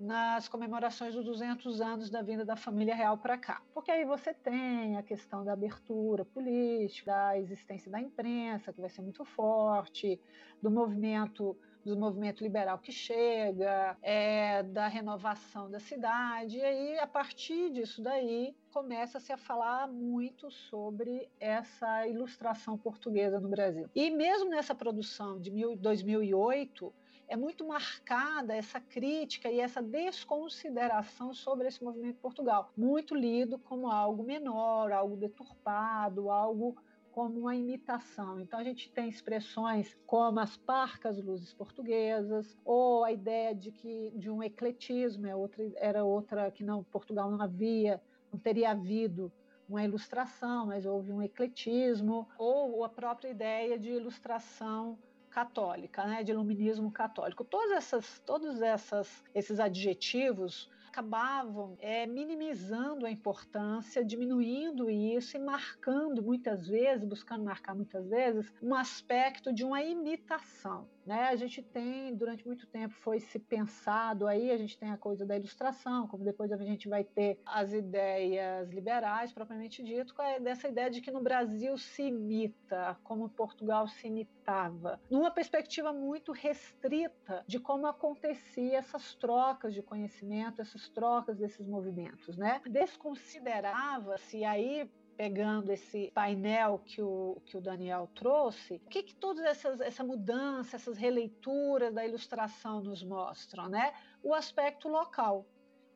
nas comemorações dos 200 anos da vinda da família real para cá. Porque aí você tem a questão da abertura política, da existência da imprensa, que vai ser muito forte, do movimento do movimento liberal que chega, é, da renovação da cidade, e aí, a partir disso daí, começa-se a falar muito sobre essa ilustração portuguesa no Brasil. E mesmo nessa produção de 2008, é muito marcada essa crítica e essa desconsideração sobre esse movimento de Portugal, muito lido como algo menor, algo deturpado, algo como uma imitação. Então a gente tem expressões como as parcas luzes portuguesas, ou a ideia de que de um ecletismo, é outra, era outra que não Portugal não havia, não teria havido uma ilustração, mas houve um ecletismo, ou a própria ideia de ilustração católica, né, de iluminismo católico. Todas essas, todos essas, esses adjetivos acabavam é, minimizando a importância, diminuindo isso e marcando muitas vezes, buscando marcar muitas vezes, um aspecto de uma imitação. Né? A gente tem, durante muito tempo, foi se pensado aí, a gente tem a coisa da ilustração, como depois a gente vai ter as ideias liberais, propriamente dito, dessa ideia de que no Brasil se imita, como Portugal se imitava, numa perspectiva muito restrita de como acontecia essas trocas de conhecimento, essas trocas desses movimentos. Né? Desconsiderava-se aí pegando esse painel que o, que o Daniel trouxe, o que, que toda essa mudança, essas releituras da ilustração nos mostram? Né? O aspecto local,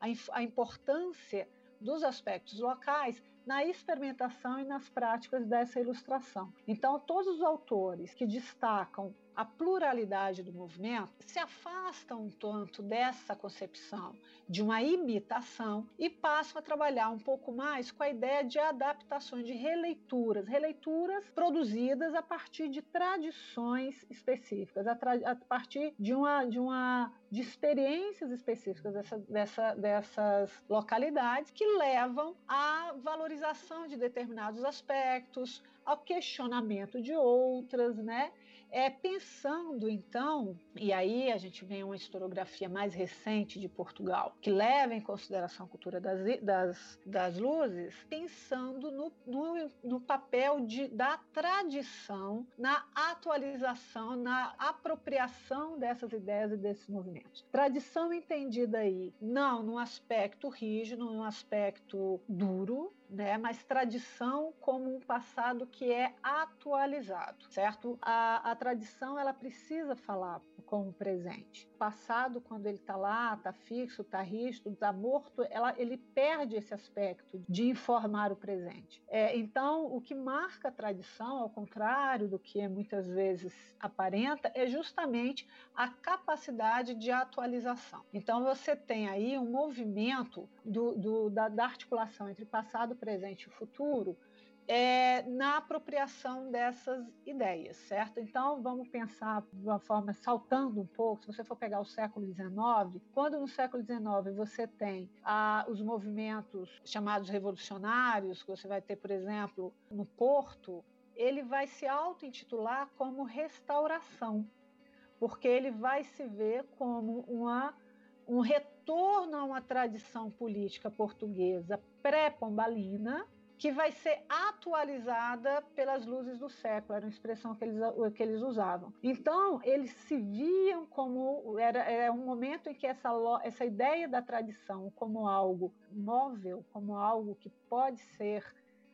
a, a importância dos aspectos locais na experimentação e nas práticas dessa ilustração. Então, todos os autores que destacam a pluralidade do movimento se afastam um tanto dessa concepção de uma imitação e passam a trabalhar um pouco mais com a ideia de adaptações, de releituras, releituras produzidas a partir de tradições específicas, a, a partir de uma, de uma de experiências específicas dessa, dessa, dessas localidades que levam à valorização de determinados aspectos, ao questionamento de outras, né? É, pensando então, e aí a gente vem uma historiografia mais recente de Portugal, que leva em consideração a cultura das, das, das luzes, pensando no, no, no papel de, da tradição na atualização, na apropriação dessas ideias e desses movimentos. Tradição entendida aí, não num aspecto rígido, num aspecto duro, né? Mas tradição como um passado que é atualizado, certo? A, a tradição ela precisa falar com o presente. O passado, quando ele está lá, está fixo, está rígido, está morto, ela, ele perde esse aspecto de informar o presente. É, então, o que marca a tradição, ao contrário do que muitas vezes aparenta, é justamente a capacidade de atualização. Então, você tem aí um movimento do, do, da, da articulação entre passado, presente e futuro é, na apropriação dessas ideias, certo? Então, vamos pensar de uma forma saltando um pouco. Se você for pegar o século XIX, quando no século XIX você tem ah, os movimentos chamados revolucionários, que você vai ter, por exemplo, no Porto, ele vai se auto-intitular como restauração, porque ele vai se ver como uma, um retorno a uma tradição política portuguesa pré-pombalina, que vai ser atualizada pelas luzes do século, era uma expressão que eles, que eles usavam. Então, eles se viam como. Era, era um momento em que essa, essa ideia da tradição como algo móvel, como algo que pode ser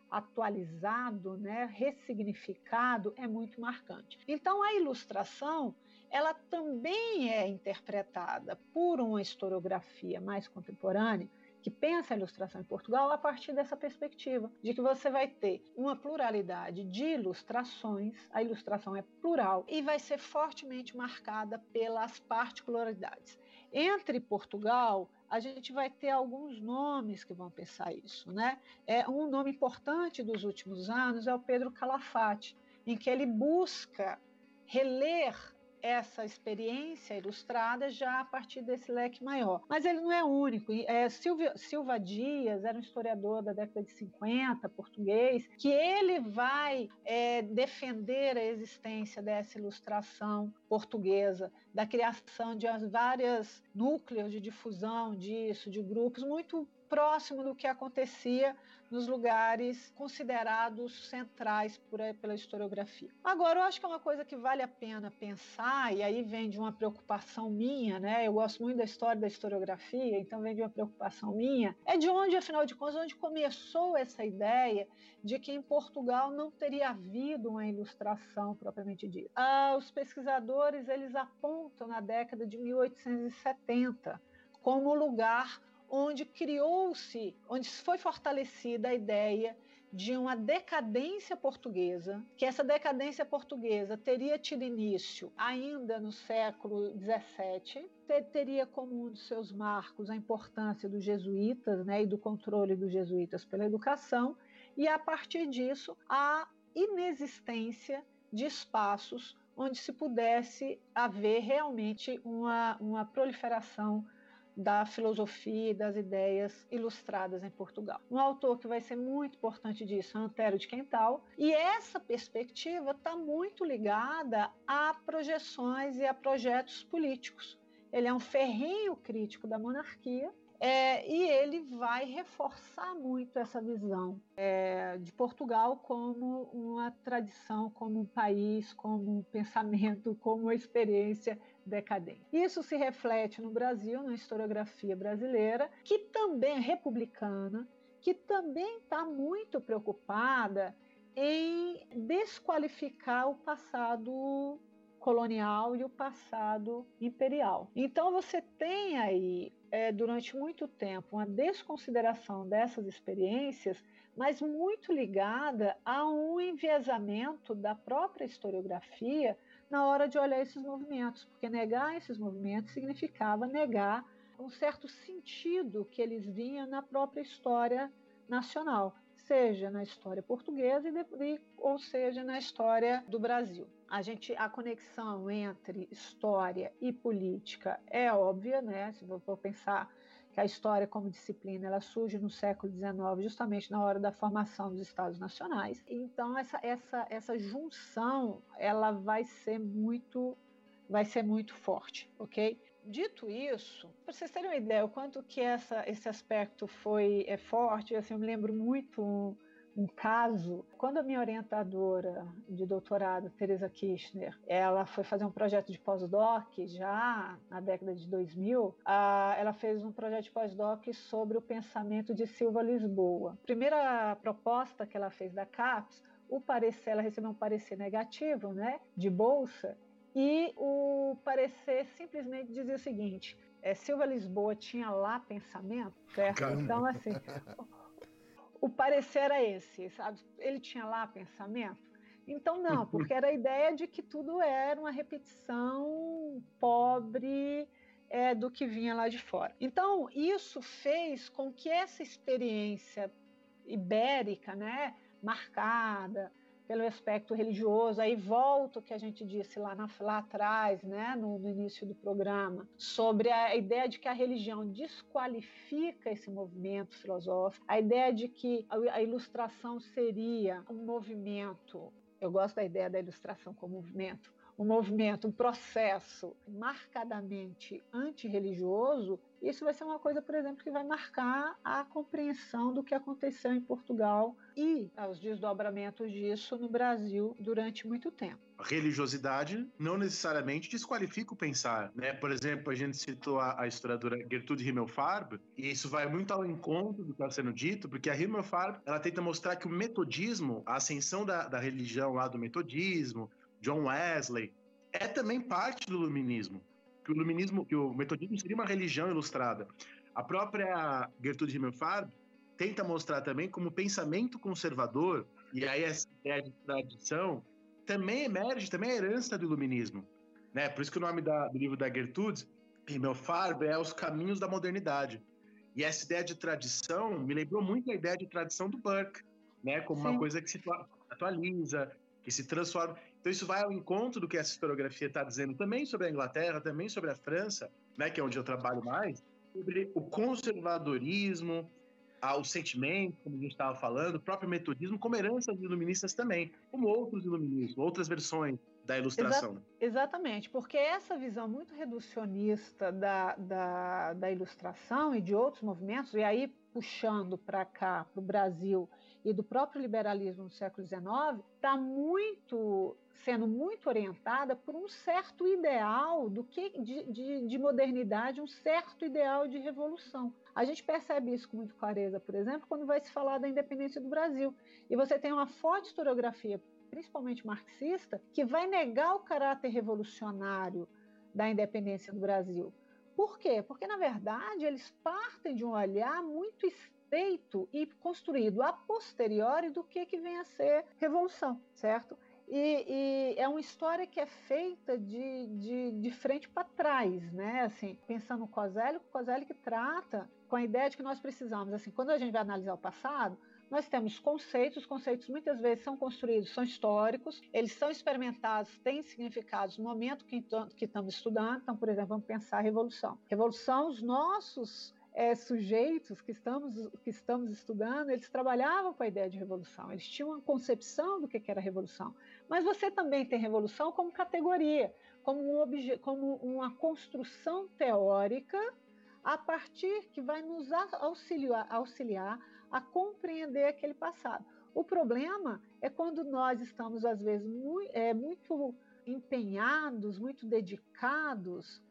atualizado, né, ressignificado, é muito marcante. Então, a ilustração ela também é interpretada por uma historiografia mais contemporânea que pensa a ilustração em Portugal a partir dessa perspectiva, de que você vai ter uma pluralidade de ilustrações, a ilustração é plural e vai ser fortemente marcada pelas particularidades. Entre Portugal, a gente vai ter alguns nomes que vão pensar isso, né? É um nome importante dos últimos anos é o Pedro Calafate, em que ele busca reler essa experiência ilustrada já a partir desse leque maior. Mas ele não é único. É, Silvia, Silva Dias era um historiador da década de 50, português, que ele vai é, defender a existência dessa ilustração portuguesa, da criação de vários núcleos de difusão disso, de grupos muito próximo do que acontecia nos lugares considerados centrais por, pela historiografia. Agora, eu acho que é uma coisa que vale a pena pensar, e aí vem de uma preocupação minha, né? Eu gosto muito da história da historiografia, então vem de uma preocupação minha, é de onde, afinal de contas, onde começou essa ideia de que em Portugal não teria havido uma ilustração propriamente dita. Ah, os pesquisadores, eles apontam na década de 1870 como lugar onde criou-se, onde foi fortalecida a ideia de uma decadência portuguesa, que essa decadência portuguesa teria tido início ainda no século XVII, teria como um dos seus marcos a importância dos jesuítas né, e do controle dos jesuítas pela educação, e a partir disso a inexistência de espaços onde se pudesse haver realmente uma, uma proliferação da filosofia e das ideias ilustradas em Portugal. Um autor que vai ser muito importante disso é Antero de Quental, e essa perspectiva está muito ligada a projeções e a projetos políticos. Ele é um ferrenho crítico da monarquia é, e ele vai reforçar muito essa visão é, de Portugal como uma tradição, como um país, como um pensamento, como uma experiência decadente. Isso se reflete no Brasil, na historiografia brasileira, que também é republicana, que também está muito preocupada em desqualificar o passado colonial e o passado imperial. Então você tem aí é, durante muito tempo uma desconsideração dessas experiências, mas muito ligada a um enviesamento da própria historiografia na hora de olhar esses movimentos, porque negar esses movimentos significava negar um certo sentido que eles vinham na própria história nacional, seja na história portuguesa e, ou seja na história do Brasil a gente a conexão entre história e política é óbvia, né? Se for pensar que a história como disciplina ela surge no século XIX, justamente na hora da formação dos Estados Nacionais. Então essa essa essa junção ela vai ser muito vai ser muito forte, ok? Dito isso, para vocês terem uma ideia o quanto que essa, esse aspecto foi é forte, assim, eu me lembro muito um caso, quando a minha orientadora de doutorado, Teresa Kirchner, ela foi fazer um projeto de pós-doc já na década de 2000, ela fez um projeto de pós-doc sobre o pensamento de Silva Lisboa. Primeira proposta que ela fez da CAPES, o parecer, ela recebeu um parecer negativo, né, de bolsa, e o parecer simplesmente dizia o seguinte: é, Silva Lisboa tinha lá pensamento, certo? Caramba. Então, assim, o parecer era esse, sabe? Ele tinha lá pensamento? Então, não, porque era a ideia de que tudo era uma repetição pobre é, do que vinha lá de fora. Então, isso fez com que essa experiência ibérica, né, marcada pelo aspecto religioso. Aí volta o que a gente disse lá, na, lá atrás, né, no, no, início do programa, sobre a ideia de que a religião desqualifica esse movimento filosófico, a ideia de que a, a ilustração seria um movimento. Eu gosto da ideia da ilustração como movimento, um movimento, um processo marcadamente antirreligioso, isso vai ser uma coisa, por exemplo, que vai marcar a compreensão do que aconteceu em Portugal e os desdobramentos disso no Brasil durante muito tempo. A religiosidade não necessariamente desqualifica o pensar, né? Por exemplo, a gente citou a, a historiadora Gertrude Himmelfarb, e isso vai muito ao encontro do que está sendo dito, porque a Himmelfarb, ela tenta mostrar que o metodismo, a ascensão da, da religião lá do metodismo, John Wesley, é também parte do iluminismo. Que o iluminismo, que o metodismo seria uma religião ilustrada. A própria Gertrude Himmelfarb tenta mostrar também como o pensamento conservador e aí essa ideia de tradição também emerge, também é herança do iluminismo, né? Por isso que o nome da, do livro da Gertrude Himmelfarb é Os Caminhos da Modernidade. E essa ideia de tradição me lembrou muito a ideia de tradição do Burke, né? Como Sim. uma coisa que se atualiza, que se transforma. Então isso vai ao encontro do que essa historiografia está dizendo também sobre a Inglaterra, também sobre a França, né, que é onde eu trabalho mais, sobre o conservadorismo, o sentimento, como a gente estava falando, o próprio metodismo, como herança dos iluministas também, como outros iluministas, outras versões da ilustração. Exa exatamente, porque essa visão muito reducionista da, da, da ilustração e de outros movimentos, e aí puxando para cá, para o Brasil, e do próprio liberalismo no século XIX, está muito sendo muito orientada por um certo ideal do que de, de, de, modernidade, um certo ideal de revolução. A gente percebe isso com muita clareza, por exemplo, quando vai se falar da independência do Brasil. E você tem uma forte historiografia, principalmente marxista, que vai negar o caráter revolucionário da independência do Brasil. Por quê? Porque, na verdade, eles partem de um olhar muito feito e construído a posteriori do que, que vem a ser revolução, certo? E, e, é uma história que é feita de, de, de frente para trás, né? Assim, pensando no Coselli, o que trata com a ideia de que nós precisamos, assim, quando a gente vai analisar o passado, nós temos conceitos, os conceitos muitas vezes são construídos, são históricos, eles são experimentados, têm significados no momento que, que estamos estudando. Então, por exemplo, vamos pensar a revolução. Revolução, os nossos é, sujeitos que estamos, que estamos estudando, eles trabalhavam com a ideia de revolução, eles tinham uma concepção do que era revolução. Mas você também tem revolução como categoria, como, um como uma construção teórica a partir que vai nos auxiliar, auxiliar a compreender aquele passado. O problema é quando nós estamos, às vezes, muito, é, muito empenhados, muito dedicados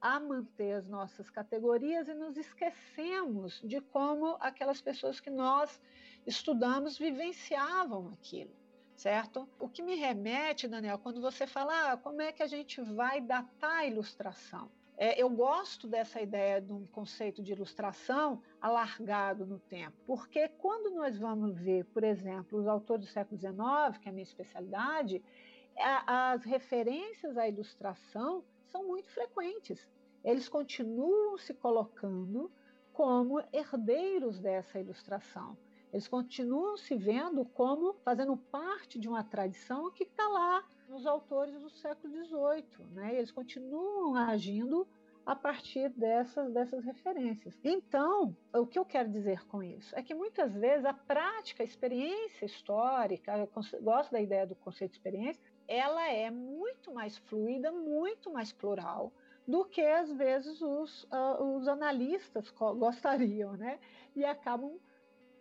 a manter as nossas categorias e nos esquecemos de como aquelas pessoas que nós estudamos vivenciavam aquilo, certo? O que me remete, Daniel, quando você fala ah, como é que a gente vai datar a ilustração. É, eu gosto dessa ideia de um conceito de ilustração alargado no tempo, porque quando nós vamos ver, por exemplo, os autores do século XIX, que é a minha especialidade, as referências à ilustração são muito frequentes. Eles continuam se colocando como herdeiros dessa ilustração. Eles continuam se vendo como fazendo parte de uma tradição que está lá nos autores do século XVIII. Né? Eles continuam agindo a partir dessas, dessas referências. Então, o que eu quero dizer com isso? É que muitas vezes a prática, a experiência histórica, eu gosto da ideia do conceito de experiência, ela é muito mais fluida, muito mais plural do que às vezes os, uh, os analistas gostariam, né? E acabam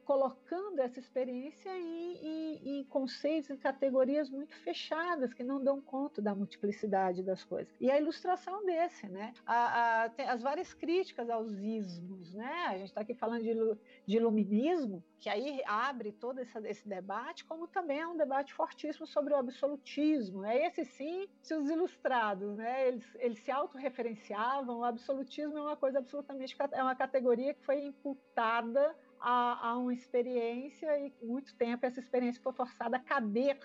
colocando essa experiência em, em, em, conceitos, em categorias muito fechadas, que não dão conta da multiplicidade das coisas. E a ilustração desse, né? A, a, as várias críticas aos ismos, né? A gente está aqui falando de, de, iluminismo, que aí abre todo esse, esse, debate, como também é um debate fortíssimo sobre o absolutismo. É esse sim, se os ilustrados, né? Eles, eles se autorreferenciavam, o absolutismo é uma coisa absolutamente, é uma categoria que foi imputada a, a uma experiência e muito tempo essa experiência foi forçada a caber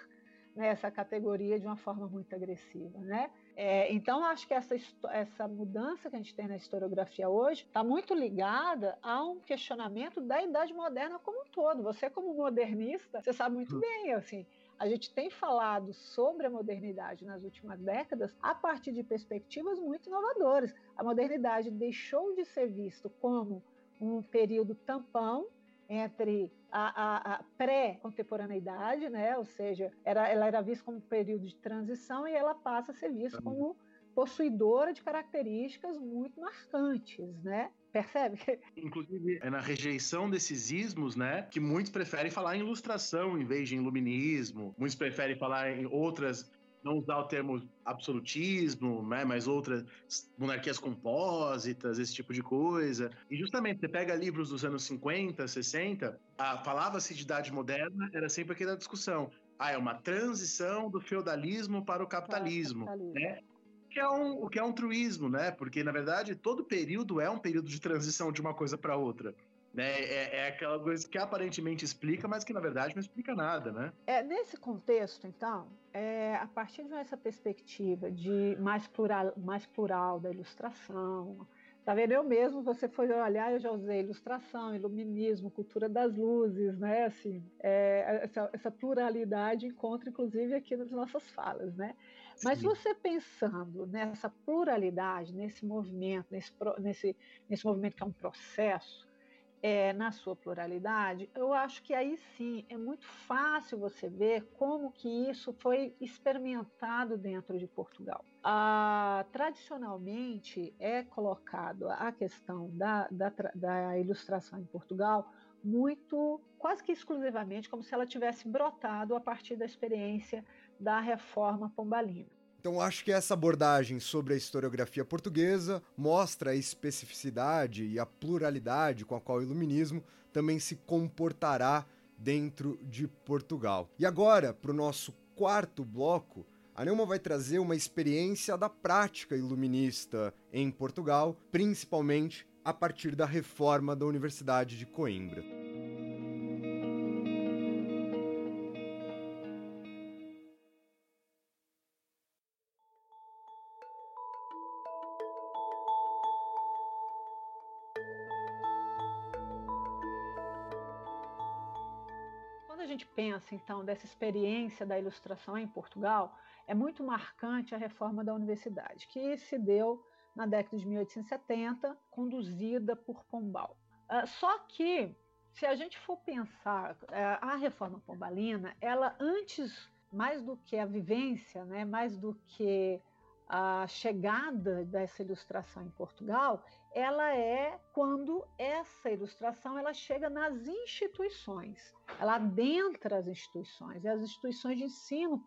nessa categoria de uma forma muito agressiva, né? É, então acho que essa, essa mudança que a gente tem na historiografia hoje está muito ligada a um questionamento da idade moderna como um todo. Você como modernista, você sabe muito bem, assim, a gente tem falado sobre a modernidade nas últimas décadas a partir de perspectivas muito inovadoras. A modernidade deixou de ser visto como um período tampão entre a, a, a pré-contemporaneidade, né? ou seja, era, ela era vista como um período de transição e ela passa a ser vista como possuidora de características muito marcantes, né? Percebe? Inclusive, é na rejeição desses ismos, né, que muitos preferem falar em ilustração em vez de iluminismo. Muitos preferem falar em outras não usar o termo absolutismo, né, mas outras monarquias compósitas, esse tipo de coisa. E justamente, você pega livros dos anos 50, 60, falava-se de idade moderna, era sempre aquela discussão. Ah, é uma transição do feudalismo para o capitalismo, para o capitalismo. né? Que é um, o que é um truísmo, né? Porque, na verdade, todo período é um período de transição de uma coisa para outra. Né? É, é, aquela coisa que aparentemente explica, mas que na verdade não explica nada, né? É, nesse contexto, então, é, a partir dessa perspectiva de mais plural, mais plural da ilustração, Tá vendo? Eu mesmo, você foi olhar, eu já usei ilustração, iluminismo, cultura das luzes, né? Assim, é, essa, essa, pluralidade encontra, inclusive, aqui nas nossas falas, né? Mas Sim. você pensando nessa pluralidade, nesse movimento, nesse, nesse, nesse movimento que é um processo, é, na sua pluralidade, eu acho que aí sim é muito fácil você ver como que isso foi experimentado dentro de Portugal. Ah, tradicionalmente é colocado a questão da, da, da ilustração em Portugal muito, quase que exclusivamente, como se ela tivesse brotado a partir da experiência da reforma pombalina. Então acho que essa abordagem sobre a historiografia portuguesa mostra a especificidade e a pluralidade com a qual o iluminismo também se comportará dentro de Portugal. E agora, para o nosso quarto bloco, a Neuma vai trazer uma experiência da prática iluminista em Portugal, principalmente a partir da reforma da Universidade de Coimbra. Então, dessa experiência da ilustração em Portugal, é muito marcante a reforma da universidade, que se deu na década de 1870, conduzida por Pombal. Uh, só que, se a gente for pensar, uh, a reforma pombalina, ela antes, mais do que a vivência, né, mais do que a chegada dessa ilustração em Portugal, ela é quando essa ilustração ela chega nas instituições, ela adentra as instituições, e as instituições de ensino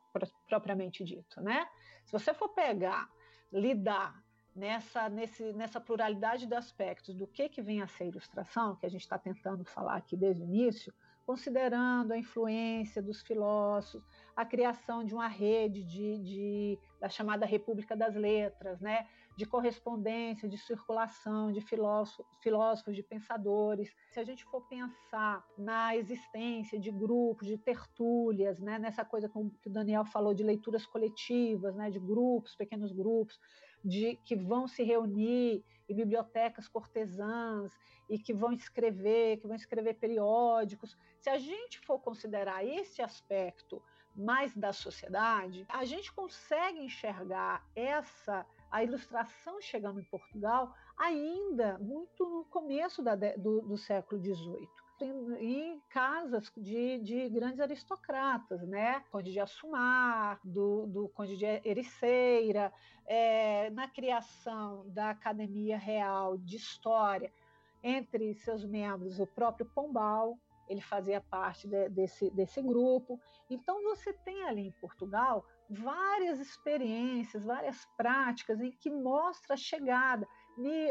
propriamente dito, né? Se você for pegar, lidar nessa, nesse, nessa pluralidade de aspectos do que, que vem a ser ilustração, que a gente está tentando falar aqui desde o início, considerando a influência dos filósofos, a criação de uma rede de, de, da chamada República das Letras, né? de correspondência, de circulação de filósofos, filósofos, de pensadores. Se a gente for pensar na existência de grupos, de tertúlias, né? nessa coisa que o Daniel falou de leituras coletivas, né? de grupos, pequenos grupos, de que vão se reunir em bibliotecas cortesãs e que vão escrever, que vão escrever periódicos. Se a gente for considerar esse aspecto mais da sociedade, a gente consegue enxergar essa a ilustração chegando em Portugal ainda muito no começo da, do, do século XVIII em casas de, de, grandes aristocratas, né? Conde de Assumar, do, do Conde de Ericeira, é, na criação da Academia Real de História, entre seus membros o próprio Pombal, ele fazia parte de, desse, desse grupo. Então você tem ali em Portugal várias experiências, várias práticas em que mostra a chegada,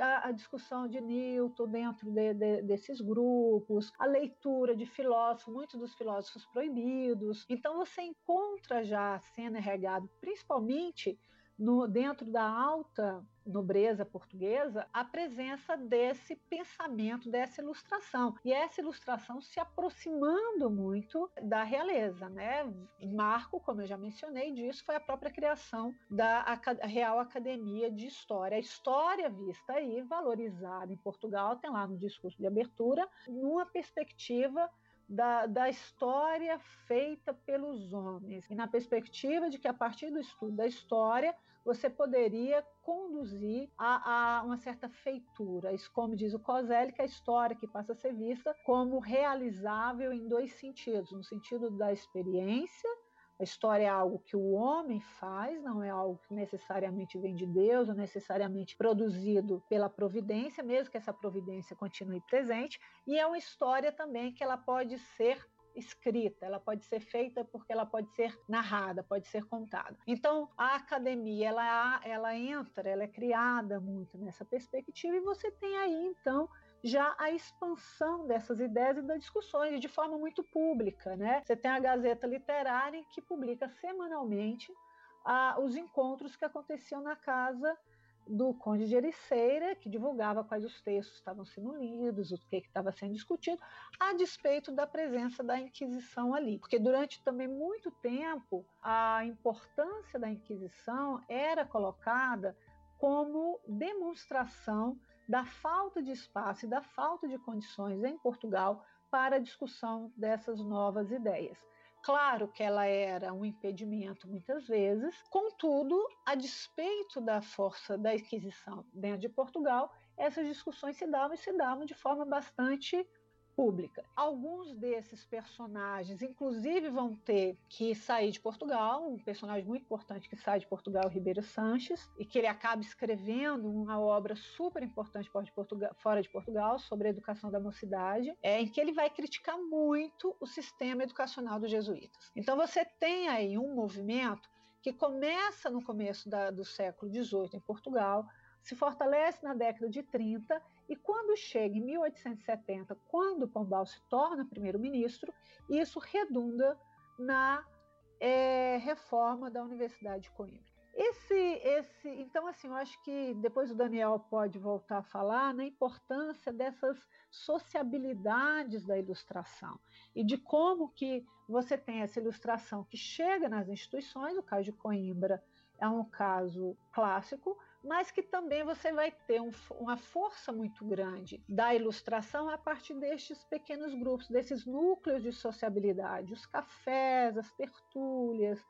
a, a discussão de Newton dentro de, de, desses grupos, a leitura de filósofos, muitos dos filósofos proibidos. Então você encontra já sendo regado, principalmente no, dentro da alta nobreza portuguesa a presença desse pensamento, dessa ilustração. E essa ilustração se aproximando muito da realeza, né? Marco, como eu já mencionei, disso foi a própria criação da Real Academia de História. A história vista aí, valorizada em Portugal, tem lá no discurso de abertura, numa perspectiva da, da, história feita pelos homens, e na perspectiva de que, a partir do estudo da história, você poderia conduzir a, a uma certa feitura. Isso, como diz o Coselli, que a história que passa a ser vista como realizável em dois sentidos: no sentido da experiência a história é algo que o homem faz, não é algo que necessariamente vem de Deus ou necessariamente produzido pela providência, mesmo que essa providência continue presente. E é uma história também que ela pode ser escrita, ela pode ser feita porque ela pode ser narrada, pode ser contada. Então, a academia, ela, ela entra, ela é criada muito nessa perspectiva e você tem aí, então, já a expansão dessas ideias e das discussões de forma muito pública. Né? Você tem a Gazeta Literária, que publica semanalmente ah, os encontros que aconteciam na casa do Conde de Ericeira, que divulgava quais os textos estavam sendo lidos, o que estava sendo discutido, a despeito da presença da Inquisição ali. Porque durante também muito tempo a importância da Inquisição era colocada como demonstração da falta de espaço e da falta de condições em Portugal para a discussão dessas novas ideias. Claro que ela era um impedimento muitas vezes, contudo, a despeito da força da Inquisição dentro de Portugal, essas discussões se davam e se davam de forma bastante pública. Alguns desses personagens, inclusive, vão ter que sair de Portugal. Um personagem muito importante que sai de Portugal Ribeiro Sanches, e que ele acaba escrevendo uma obra super importante fora de Portugal sobre a educação da mocidade, é, em que ele vai criticar muito o sistema educacional dos jesuítas. Então, você tem aí um movimento que começa no começo da, do século XVIII em Portugal, se fortalece na década de 30 e quando chega em 1870, quando Pombal se torna primeiro-ministro, isso redunda na é, reforma da Universidade de Coimbra. Esse, esse, então assim, eu acho que depois o Daniel pode voltar a falar na importância dessas sociabilidades da ilustração e de como que você tem essa ilustração que chega nas instituições, o caso de Coimbra é um caso clássico, mas que também você vai ter um, uma força muito grande da ilustração a partir destes pequenos grupos, desses núcleos de sociabilidade, os cafés, as tertúlias,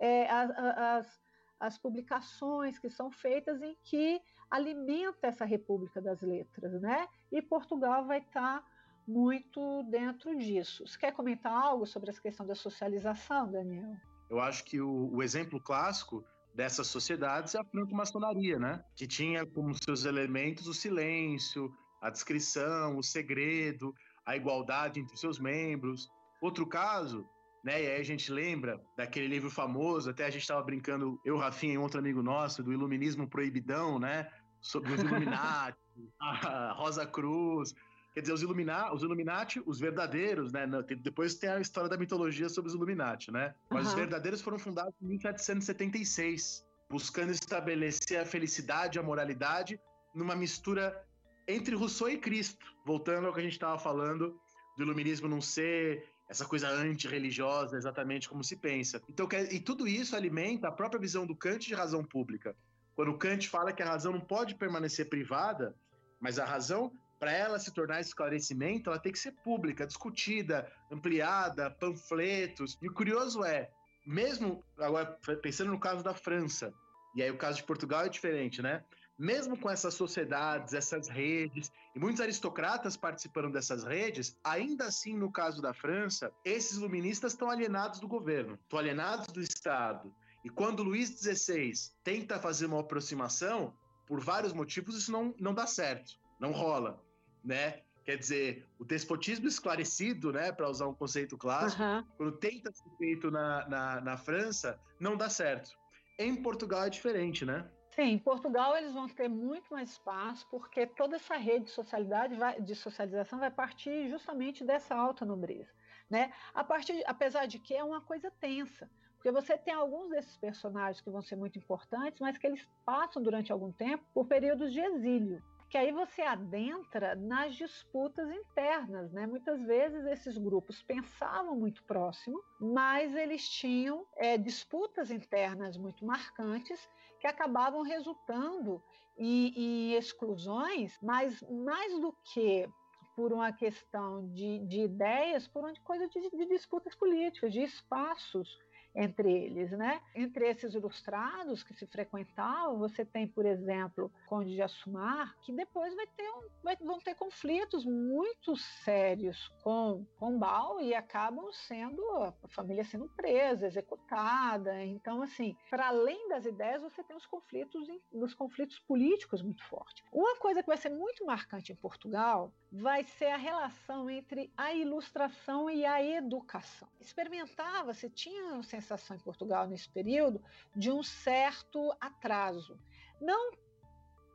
é, as, as, as publicações que são feitas em que alimenta essa República das Letras, né? E Portugal vai estar muito dentro disso. Você quer comentar algo sobre essa questão da socialização, Daniel? Eu acho que o, o exemplo clássico dessas sociedades é a franco-maçonaria, né? Que tinha como seus elementos o silêncio, a descrição, o segredo, a igualdade entre seus membros. Outro caso, né? E aí a gente lembra daquele livro famoso, até a gente estava brincando, eu, Rafinha e outro amigo nosso, do Iluminismo Proibidão, né? Sobre os Illuminati, a Rosa Cruz, Quer dizer, os, Illuminati, os Illuminati, os verdadeiros, né? Depois tem a história da mitologia sobre os Illuminati, né? Mas uhum. os verdadeiros foram fundados em 1776, buscando estabelecer a felicidade, a moralidade, numa mistura entre Rousseau e Cristo. Voltando ao que a gente estava falando do iluminismo não ser essa coisa antirreligiosa, exatamente como se pensa. Então, e tudo isso alimenta a própria visão do Kant de razão pública. Quando Kant fala que a razão não pode permanecer privada, mas a razão para ela se tornar esclarecimento, ela tem que ser pública, discutida, ampliada, panfletos. E o curioso é, mesmo agora pensando no caso da França, e aí o caso de Portugal é diferente, né? Mesmo com essas sociedades, essas redes, e muitos aristocratas participando dessas redes, ainda assim, no caso da França, esses iluministas estão alienados do governo, estão alienados do Estado. E quando Luís XVI tenta fazer uma aproximação, por vários motivos, isso não, não dá certo, não rola né? Quer dizer, o despotismo esclarecido, né, para usar um conceito clássico, uhum. quando tenta ser feito na, na, na, França, não dá certo. Em Portugal é diferente, né? Sim, em Portugal eles vão ter muito mais espaço, porque toda essa rede de, socialidade vai, de socialização vai partir justamente dessa alta nobreza. Né? A partir, apesar de que é uma coisa tensa, porque você tem alguns desses personagens que vão ser muito importantes, mas que eles passam durante algum tempo por períodos de exílio que aí você adentra nas disputas internas, né? Muitas vezes esses grupos pensavam muito próximo, mas eles tinham é, disputas internas muito marcantes que acabavam resultando em, em exclusões, mas mais do que por uma questão de, de ideias, por uma coisa de, de disputas políticas, de espaços entre eles, né? Entre esses ilustrados que se frequentavam, você tem, por exemplo, Conde de Assumar, que depois vai ter um, vai, vão ter conflitos muito sérios com Pombal e acabam sendo a família sendo presa, executada. Então, assim, para além das ideias, você tem os conflitos, os conflitos políticos muito fortes. Uma coisa que vai ser muito marcante em Portugal vai ser a relação entre a ilustração e a educação. Experimentava-se, tinha uma sensação em Portugal nesse período de um certo atraso. Não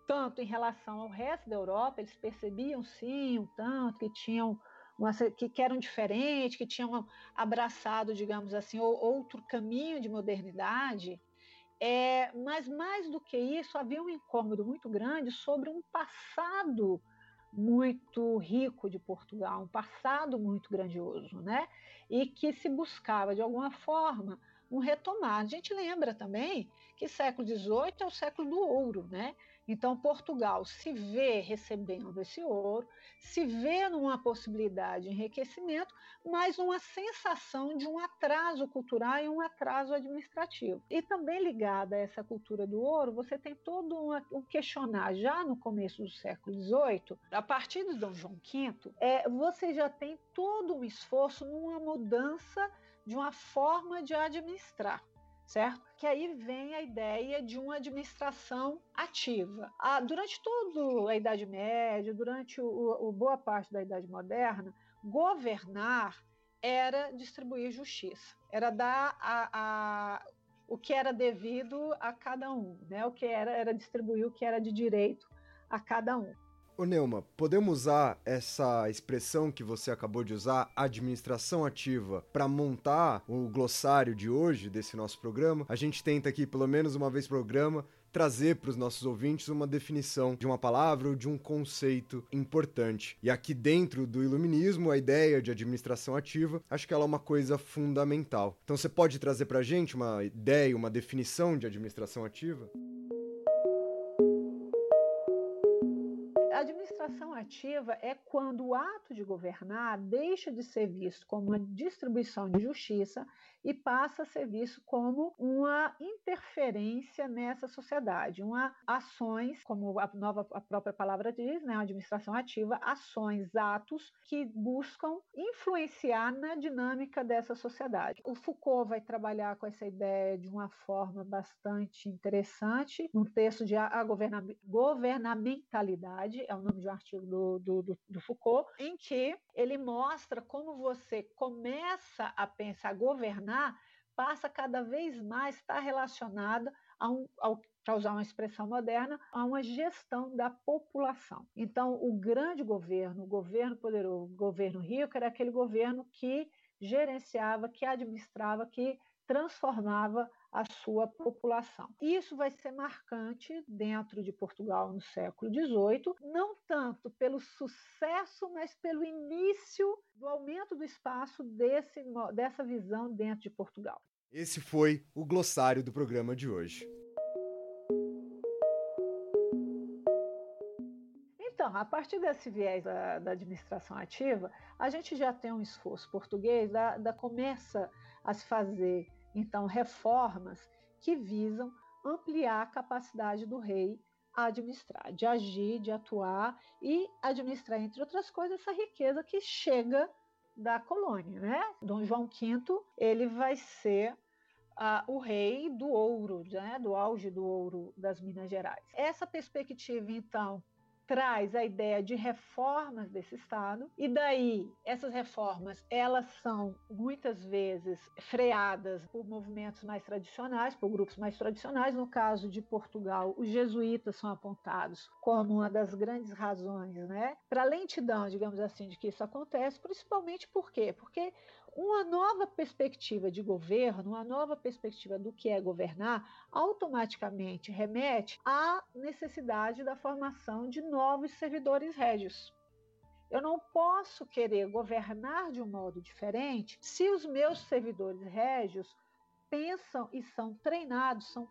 tanto em relação ao resto da Europa, eles percebiam sim um tanto que tinham uma, que, que eram diferentes, que tinham abraçado, digamos assim, outro caminho de modernidade. É, mas mais do que isso, havia um incômodo muito grande sobre um passado muito rico de Portugal, um passado muito grandioso, né? E que se buscava de alguma forma um retomar. A gente lembra também que século XVIII é o século do ouro, né? Então, Portugal se vê recebendo esse ouro, se vê numa possibilidade de enriquecimento, mas uma sensação de um atraso cultural e um atraso administrativo. E também ligada a essa cultura do ouro, você tem todo um questionar já no começo do século XVIII, a partir do Dom João V, é, você já tem todo um esforço numa mudança de uma forma de administrar certo? Que aí vem a ideia de uma administração ativa. Ah, durante toda a Idade Média, durante o, o, boa parte da Idade Moderna, governar era distribuir justiça, era dar a, a, o que era devido a cada um, né? O que era era distribuir o que era de direito a cada um. Ô Neuma, podemos usar essa expressão que você acabou de usar, administração ativa, para montar o glossário de hoje desse nosso programa? A gente tenta aqui, pelo menos uma vez por programa, trazer para os nossos ouvintes uma definição de uma palavra ou de um conceito importante. E aqui dentro do iluminismo, a ideia de administração ativa, acho que ela é uma coisa fundamental. Então você pode trazer para a gente uma ideia, uma definição de administração ativa? Administração ativa é quando o ato de governar deixa de ser visto como uma distribuição de justiça e passa a ser visto como uma interferência nessa sociedade, uma ações, como a nova a própria palavra diz, né, administração ativa, ações, atos que buscam influenciar na dinâmica dessa sociedade. O Foucault vai trabalhar com essa ideia de uma forma bastante interessante, no texto de a governamentalidade, é o nome de um artigo do, do, do, do Foucault, em que ele mostra como você começa a pensar governar, passa cada vez mais estar relacionada a um, ao para usar uma expressão moderna, a uma gestão da população. Então, o grande governo, o governo poderoso, o governo rico, era aquele governo que gerenciava, que administrava, que transformava a sua população. Isso vai ser marcante dentro de Portugal no século XVIII, não tanto pelo sucesso, mas pelo início do aumento do espaço desse, dessa visão dentro de Portugal. Esse foi o glossário do programa de hoje. Então, a partir desse viés da, da, administração ativa, a gente já tem um esforço português da, da começa a se fazer então, reformas que visam ampliar a capacidade do rei a administrar, de agir, de atuar e administrar, entre outras coisas, essa riqueza que chega da colônia, né? Dom João V ele vai ser uh, o rei do ouro, né? Do auge do ouro das Minas Gerais. Essa perspectiva, então, traz a ideia de reformas desse Estado, e daí essas reformas elas são muitas vezes freadas por movimentos mais tradicionais, por grupos mais tradicionais. No caso de Portugal, os jesuítas são apontados como uma das grandes razões né, para a lentidão, digamos assim, de que isso acontece, principalmente por quê? Porque uma nova perspectiva de governo, uma nova perspectiva do que é governar, automaticamente remete à necessidade da formação de novos servidores régios. Eu não posso querer governar de um modo diferente se os meus servidores régios pensam e são treinados, são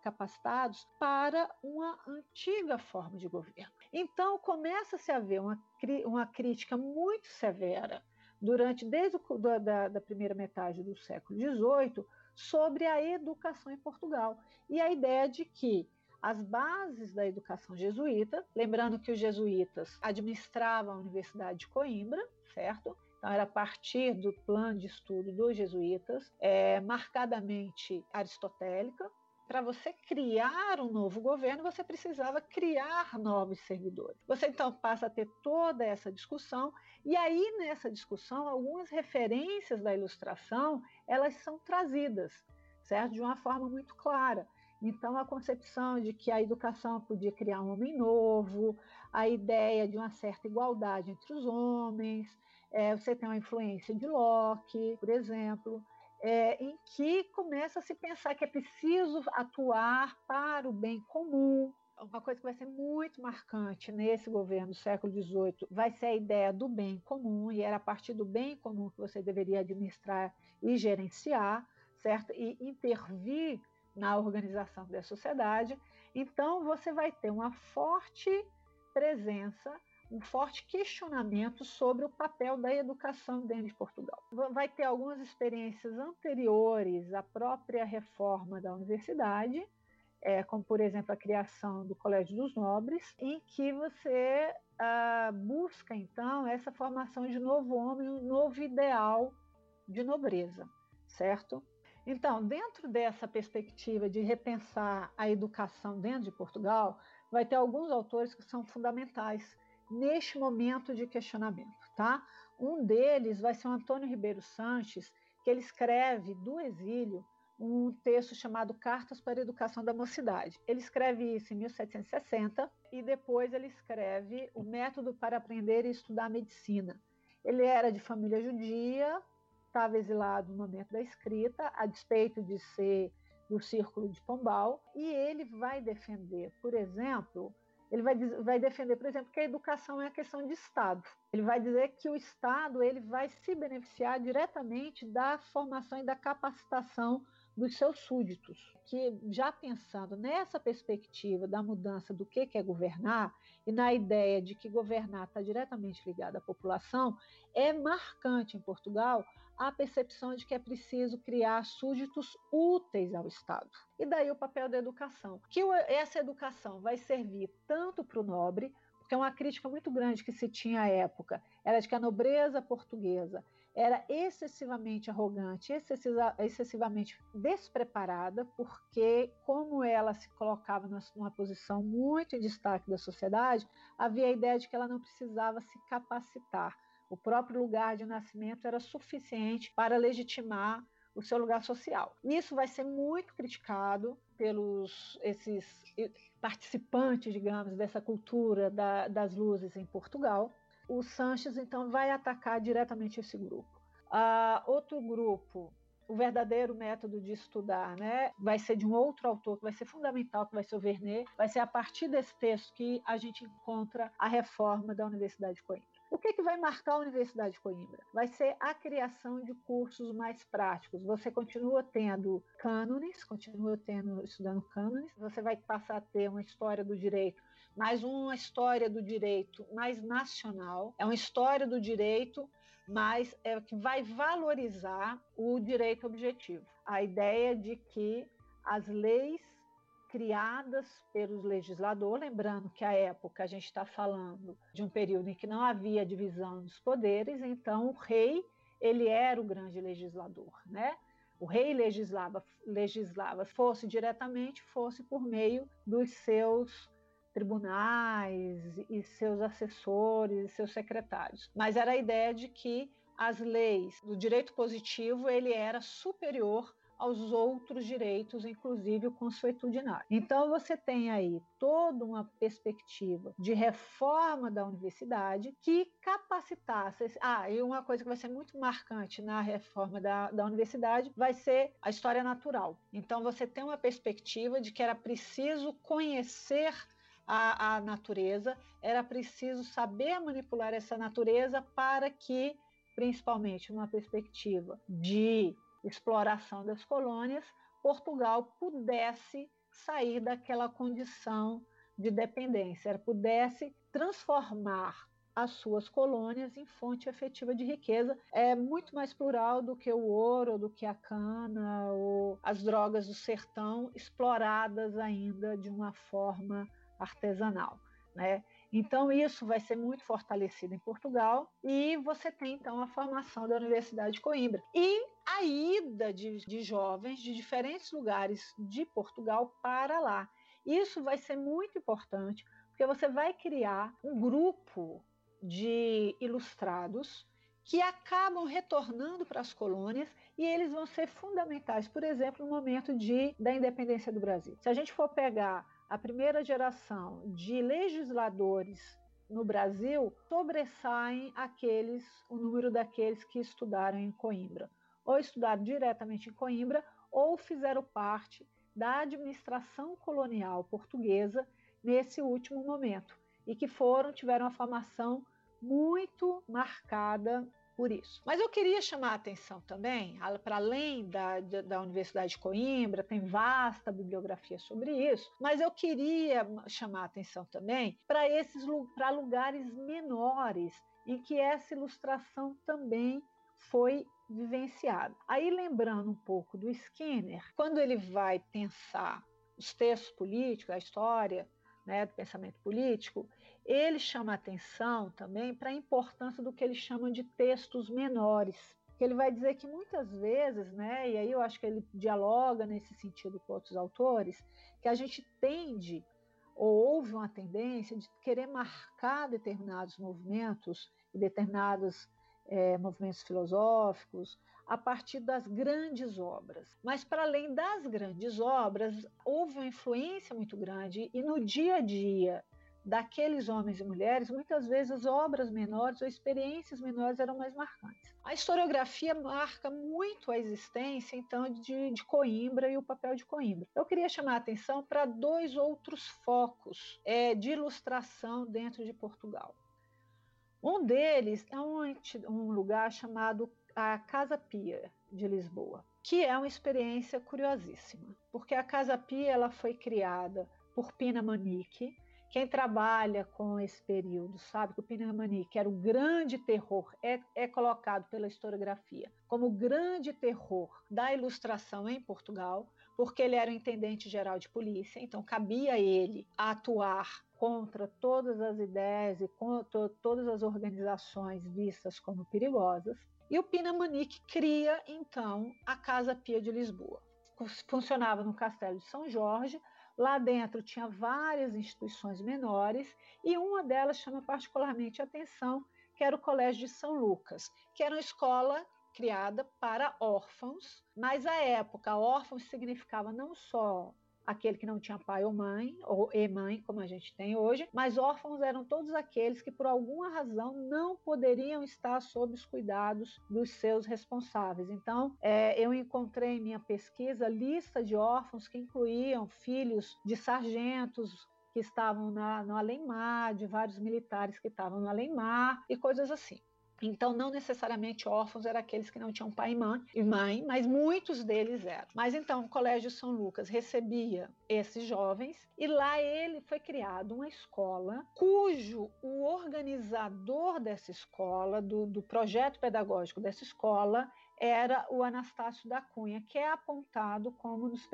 capacitados para uma antiga forma de governo. Então começa-se a haver uma, uma crítica muito severa durante desde o, da, da primeira metade do século XVIII sobre a educação em Portugal e a ideia de que as bases da educação jesuíta, lembrando que os jesuítas administravam a Universidade de Coimbra, certo? Então, era a partir do plano de estudo dos jesuítas, é, marcadamente aristotélica, para você criar um novo governo, você precisava criar novos servidores. Você então passa a ter toda essa discussão e aí nessa discussão algumas referências da ilustração, elas são trazidas, certo? De uma forma muito clara. Então, a concepção de que a educação podia criar um homem novo, a ideia de uma certa igualdade entre os homens, é, você tem uma influência de Locke, por exemplo, é, em que começa a se pensar que é preciso atuar para o bem comum. Uma coisa que vai ser muito marcante nesse governo do século XVIII vai ser a ideia do bem comum, e era a partir do bem comum que você deveria administrar e gerenciar, certo? E intervir na organização da sociedade. Então, você vai ter uma forte presença um forte questionamento sobre o papel da educação dentro de Portugal. Vai ter algumas experiências anteriores à própria reforma da universidade, é, como por exemplo a criação do Colégio dos Nobres, em que você ah, busca então essa formação de novo homem, um novo ideal de nobreza, certo? Então, dentro dessa perspectiva de repensar a educação dentro de Portugal, vai ter alguns autores que são fundamentais neste momento de questionamento, tá? Um deles vai ser o Antônio Ribeiro Sanches, que ele escreve do exílio um texto chamado Cartas para a Educação da Mocidade. Ele escreve isso em 1760 e depois ele escreve O Método para Aprender e Estudar Medicina. Ele era de família judia, estava exilado no momento da escrita, a despeito de ser do Círculo de Pombal, e ele vai defender, por exemplo, ele vai, vai defender, por exemplo, que a educação é a questão de Estado. Ele vai dizer que o Estado ele vai se beneficiar diretamente da formação e da capacitação dos seus súditos, que já pensando nessa perspectiva da mudança do que é governar e na ideia de que governar está diretamente ligado à população, é marcante em Portugal a percepção de que é preciso criar súditos úteis ao Estado. E daí o papel da educação, que essa educação vai servir tanto para o nobre, porque é uma crítica muito grande que se tinha à época era de que a nobreza portuguesa era excessivamente arrogante, excessiva, excessivamente despreparada, porque, como ela se colocava numa posição muito em destaque da sociedade, havia a ideia de que ela não precisava se capacitar. O próprio lugar de nascimento era suficiente para legitimar o seu lugar social. Isso vai ser muito criticado pelos esses participantes, digamos, dessa cultura da, das luzes em Portugal o Sanches então vai atacar diretamente esse grupo. Uh, outro grupo, o verdadeiro método de estudar, né, vai ser de um outro autor que vai ser fundamental, que vai ser o Vernet. Vai ser a partir desse texto que a gente encontra a reforma da Universidade de Coimbra. O que, que vai marcar a Universidade de Coimbra? Vai ser a criação de cursos mais práticos. Você continua tendo cânones, continua tendo, estudando cânones, você vai passar a ter uma história do direito, mas uma história do direito mais nacional, é uma história do direito mas é que vai valorizar o direito objetivo. A ideia de que as leis criadas pelos legisladores, lembrando que a época a gente está falando de um período em que não havia divisão dos poderes, então o rei ele era o grande legislador, né? O rei legislava, legislava, fosse diretamente, fosse por meio dos seus tribunais e seus assessores, seus secretários. Mas era a ideia de que as leis do direito positivo ele era superior aos outros direitos, inclusive o consuetudinário. Então você tem aí toda uma perspectiva de reforma da universidade que capacitasse. Ah, e uma coisa que vai ser muito marcante na reforma da, da universidade vai ser a história natural. Então você tem uma perspectiva de que era preciso conhecer a, a natureza, era preciso saber manipular essa natureza para que, principalmente numa perspectiva de exploração das colônias, Portugal pudesse sair daquela condição de dependência, pudesse transformar as suas colônias em fonte efetiva de riqueza. É muito mais plural do que o ouro, do que a cana, ou as drogas do sertão, exploradas ainda de uma forma artesanal. Né? Então, isso vai ser muito fortalecido em Portugal e você tem, então, a formação da Universidade de Coimbra. E a ida de, de jovens de diferentes lugares de Portugal para lá. Isso vai ser muito importante, porque você vai criar um grupo de ilustrados que acabam retornando para as colônias e eles vão ser fundamentais, por exemplo, no momento de, da independência do Brasil. Se a gente for pegar a primeira geração de legisladores no Brasil sobressaem aqueles, o número daqueles que estudaram em Coimbra, ou estudaram diretamente em Coimbra, ou fizeram parte da administração colonial portuguesa nesse último momento e que foram tiveram uma formação muito marcada por isso. Mas eu queria chamar a atenção também, para além da, da Universidade de Coimbra, tem vasta bibliografia sobre isso, mas eu queria chamar a atenção também para esses para lugares menores em que essa ilustração também foi vivenciada. Aí lembrando um pouco do Skinner, quando ele vai pensar os textos políticos, a história né, do pensamento político, ele chama atenção também para a importância do que ele chama de textos menores. Que ele vai dizer que muitas vezes, né, e aí eu acho que ele dialoga nesse sentido com outros autores, que a gente tende ou houve uma tendência de querer marcar determinados movimentos e determinadas é, movimentos filosóficos, a partir das grandes obras. Mas, para além das grandes obras, houve uma influência muito grande e no dia a dia daqueles homens e mulheres, muitas vezes obras menores ou experiências menores eram mais marcantes. A historiografia marca muito a existência, então, de, de Coimbra e o papel de Coimbra. Eu queria chamar a atenção para dois outros focos é, de ilustração dentro de Portugal. Um deles é um, um lugar chamado a Casa Pia de Lisboa, que é uma experiência curiosíssima, porque a Casa Pia ela foi criada por Pina Manique, quem trabalha com esse período sabe que o Pinamani, que era o grande terror, é, é colocado pela historiografia como o grande terror da ilustração em Portugal, porque ele era o intendente geral de polícia, então cabia a ele atuar contra todas as ideias e contra todas as organizações vistas como perigosas. E o Pinamanique cria, então, a Casa Pia de Lisboa. Funcionava no Castelo de São Jorge, Lá dentro tinha várias instituições menores e uma delas chama particularmente a atenção, que era o Colégio de São Lucas, que era uma escola criada para órfãos, mas à época órfãos significava não só aquele que não tinha pai ou mãe, ou e mãe, como a gente tem hoje, mas órfãos eram todos aqueles que, por alguma razão, não poderiam estar sob os cuidados dos seus responsáveis. Então, é, eu encontrei em minha pesquisa lista de órfãos que incluíam filhos de sargentos, que estavam na, no além-mar, de vários militares que estavam no além-mar e coisas assim. Então, não necessariamente órfãos eram aqueles que não tinham pai e mãe, e mãe, mas muitos deles eram. Mas então, o Colégio São Lucas recebia esses jovens e lá ele foi criado uma escola cujo o organizador dessa escola, do, do projeto pedagógico dessa escola, era o Anastácio da Cunha, que é apontado como um dos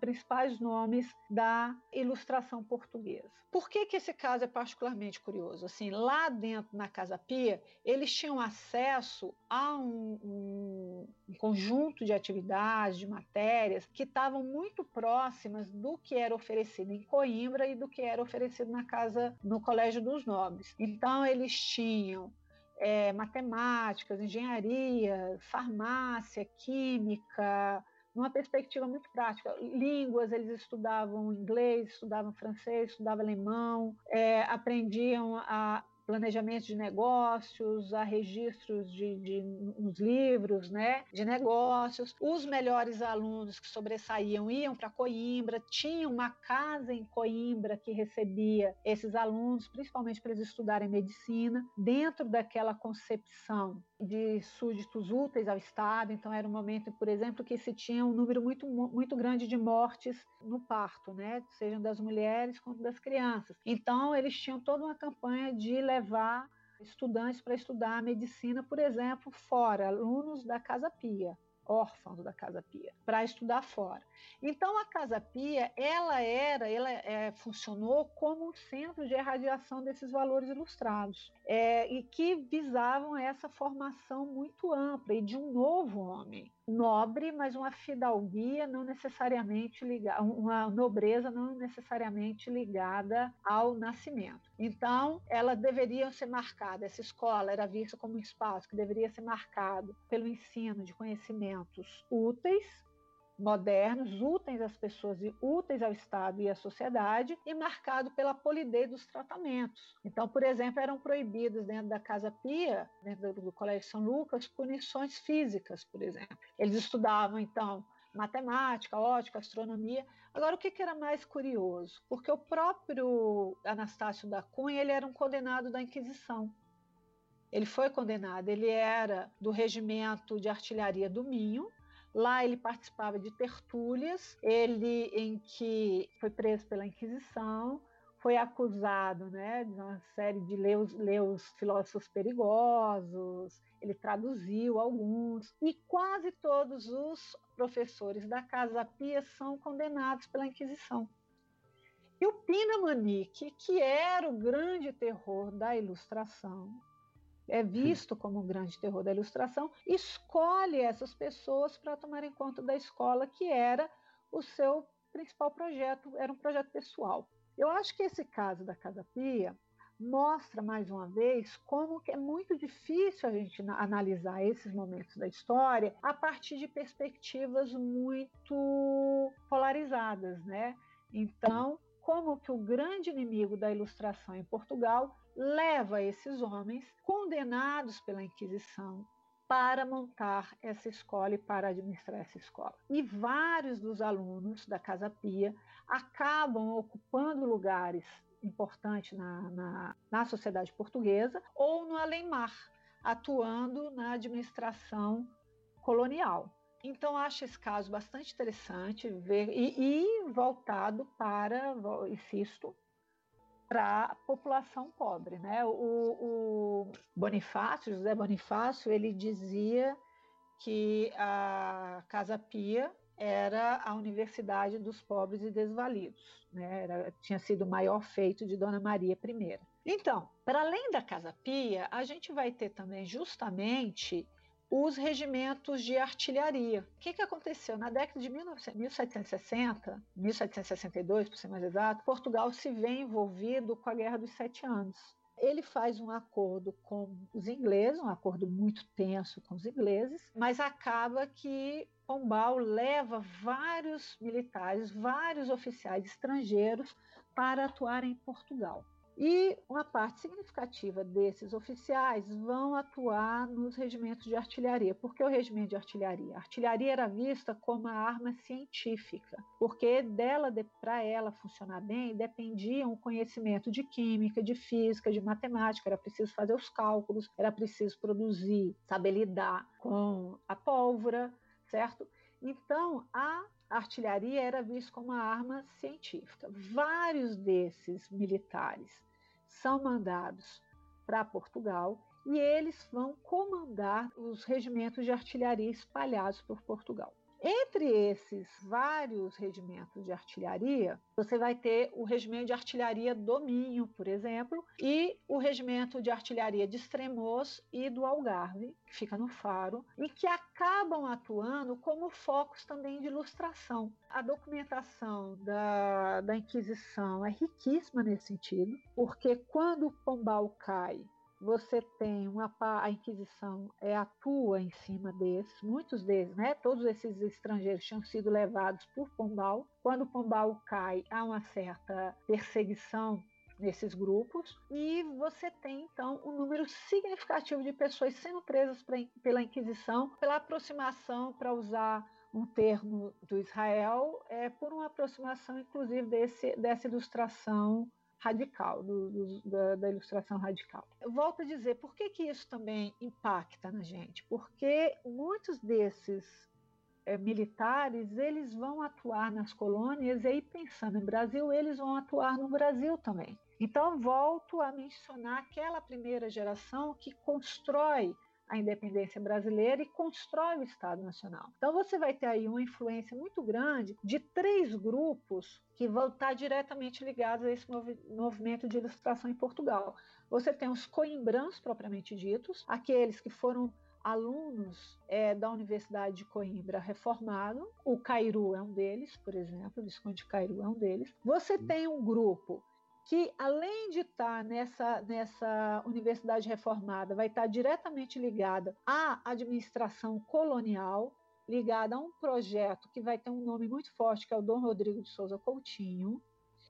principais nomes da ilustração portuguesa. Por que, que esse caso é particularmente curioso? Assim, lá dentro na Casa Pia, eles tinham acesso a um, um, conjunto de atividades, de matérias que estavam muito próximas do que era oferecido em Coimbra e do que era oferecido na casa no Colégio dos Nobres. Então eles tinham é, matemáticas, engenharia, farmácia, química, numa perspectiva muito prática. Línguas, eles estudavam inglês, estudavam francês, estudavam alemão, é, aprendiam a planejamento de negócios, a registros de, de, nos livros né, de negócios. Os melhores alunos que sobressaíam iam para Coimbra, tinha uma casa em Coimbra que recebia esses alunos, principalmente para eles estudarem medicina, dentro daquela concepção de súditos úteis ao Estado. Então, era um momento, por exemplo, que se tinha um número muito, muito grande de mortes no parto, né? sejam das mulheres quanto das crianças. Então, eles tinham toda uma campanha de levar estudantes para estudar medicina, por exemplo, fora, alunos da Casa Pia órfãos da Casa Pia para estudar fora. Então a Casa Pia ela era, ela é, funcionou como um centro de irradiação desses valores ilustrados é, e que visavam essa formação muito ampla e de um novo homem nobre, mas uma fidalguia não necessariamente ligada, uma nobreza não necessariamente ligada ao nascimento. Então, ela deveria ser marcada, essa escola era vista como um espaço que deveria ser marcado pelo ensino de conhecimentos úteis, modernos, úteis às pessoas e úteis ao Estado e à sociedade, e marcado pela polidez dos tratamentos. Então, por exemplo, eram proibidos dentro da Casa Pia, dentro do Colégio São Lucas, punições físicas, por exemplo. Eles estudavam, então, matemática, ótica, astronomia. Agora, o que, que, era mais curioso? Porque o próprio Anastácio da Cunha ele era um condenado da Inquisição. Ele foi condenado, ele era do regimento de artilharia do Minho, Lá ele participava de tertúlias, ele em que foi preso pela Inquisição, foi acusado né, de uma série de ler os filósofos perigosos, ele traduziu alguns, e quase todos os professores da Casa Pia são condenados pela Inquisição. E o Pina Manique, que era o grande terror da Ilustração, é visto como um grande terror da ilustração, escolhe essas pessoas para tomarem conta da escola, que era o seu principal projeto, era um projeto pessoal. Eu acho que esse caso da Casa Pia mostra mais uma vez como é muito difícil a gente analisar esses momentos da história a partir de perspectivas muito polarizadas, né? Então, como que o grande inimigo da ilustração em Portugal leva esses homens condenados pela Inquisição para montar essa escola e para administrar essa escola. E vários dos alunos da Casa Pia acabam ocupando lugares importantes na, na, na sociedade portuguesa ou no além-mar, atuando na administração colonial. Então, acho esse caso bastante interessante ver e, e voltado para, insisto, para a população pobre. Né? O, o, Bonifácio, José Bonifácio, ele dizia que a Casa Pia era a Universidade dos Pobres e Desvalidos. Né? Era, tinha sido o maior feito de Dona Maria I. Então, para além da Casa Pia, a gente vai ter também justamente os regimentos de artilharia. O que, que aconteceu? Na década de 1760, 1762, para ser mais exato, Portugal se vê envolvido com a Guerra dos Sete Anos. Ele faz um acordo com os ingleses, um acordo muito tenso com os ingleses, mas acaba que Pombal leva vários militares, vários oficiais estrangeiros para atuar em Portugal. E uma parte significativa desses oficiais vão atuar nos regimentos de artilharia. Por que o regimento de artilharia? A artilharia era vista como uma arma científica, porque dela, para ela funcionar bem, dependia um conhecimento de química, de física, de matemática. Era preciso fazer os cálculos, era preciso produzir, saber lidar com a pólvora, certo? Então, a artilharia era vista como uma arma científica. Vários desses militares são mandados para Portugal e eles vão comandar os regimentos de artilharia espalhados por Portugal. Entre esses vários regimentos de artilharia, você vai ter o regimento de artilharia do Minho, por exemplo, e o regimento de artilharia de Estremoz e do Algarve, que fica no Faro, e que acabam atuando como focos também de ilustração. A documentação da, da Inquisição é riquíssima nesse sentido, porque quando o Pombal cai você tem uma a Inquisição é, atua em cima desses, muitos deles, né? Todos esses estrangeiros tinham sido levados por Pombal. Quando Pombal cai, há uma certa perseguição nesses grupos e você tem então um número significativo de pessoas sendo presas pela Inquisição pela aproximação, para usar um termo do Israel, é por uma aproximação inclusive desse, dessa ilustração radical, do, do, da, da, ilustração radical. Eu volto a dizer, por que, que isso também impacta na gente? Porque muitos desses é, militares, eles vão atuar nas colônias, e aí pensando em Brasil, eles vão atuar no Brasil também. Então, volto a mencionar aquela primeira geração que constrói a independência brasileira e constrói o Estado Nacional. Então você vai ter aí uma influência muito grande de três grupos que vão estar diretamente ligados a esse movimento de ilustração em Portugal. Você tem os coimbrãs propriamente ditos, aqueles que foram alunos é, da Universidade de Coimbra reformado. O Cairu é um deles, por exemplo, o Visconde Cairu é um deles. Você tem um grupo que, além de estar nessa, nessa universidade reformada, vai estar diretamente ligada à administração colonial, ligada a um projeto que vai ter um nome muito forte, que é o Dom Rodrigo de Souza Coutinho,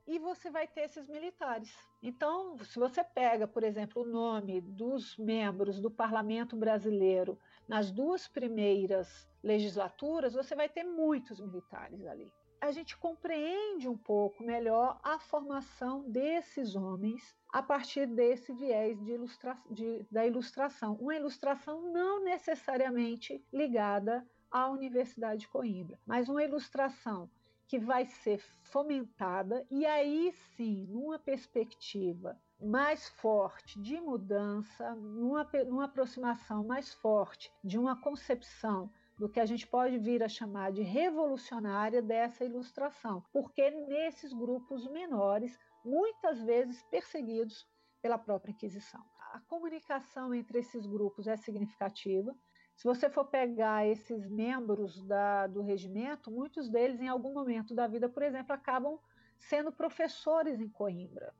e você vai ter esses militares. Então, se você pega, por exemplo, o nome dos membros do parlamento brasileiro nas duas primeiras legislaturas, você vai ter muitos militares ali a gente compreende um pouco melhor a formação desses homens a partir desse viés de ilustra de, da ilustração. Uma ilustração não necessariamente ligada à Universidade de Coimbra, mas uma ilustração que vai ser fomentada e aí sim, numa perspectiva mais forte de mudança, numa, numa aproximação mais forte de uma concepção do que a gente pode vir a chamar de revolucionária dessa ilustração, porque nesses grupos menores, muitas vezes perseguidos pela própria Inquisição. A comunicação entre esses grupos é significativa. Se você for pegar esses membros da, do regimento, muitos deles, em algum momento da vida, por exemplo, acabam sendo professores em Coimbra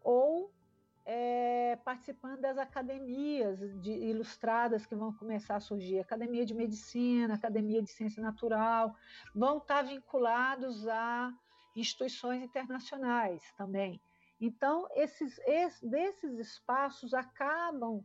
ou é, participando das academias de, ilustradas que vão começar a surgir, academia de medicina, academia de ciência natural, vão estar vinculados a instituições internacionais também. Então, esses, esses desses espaços acabam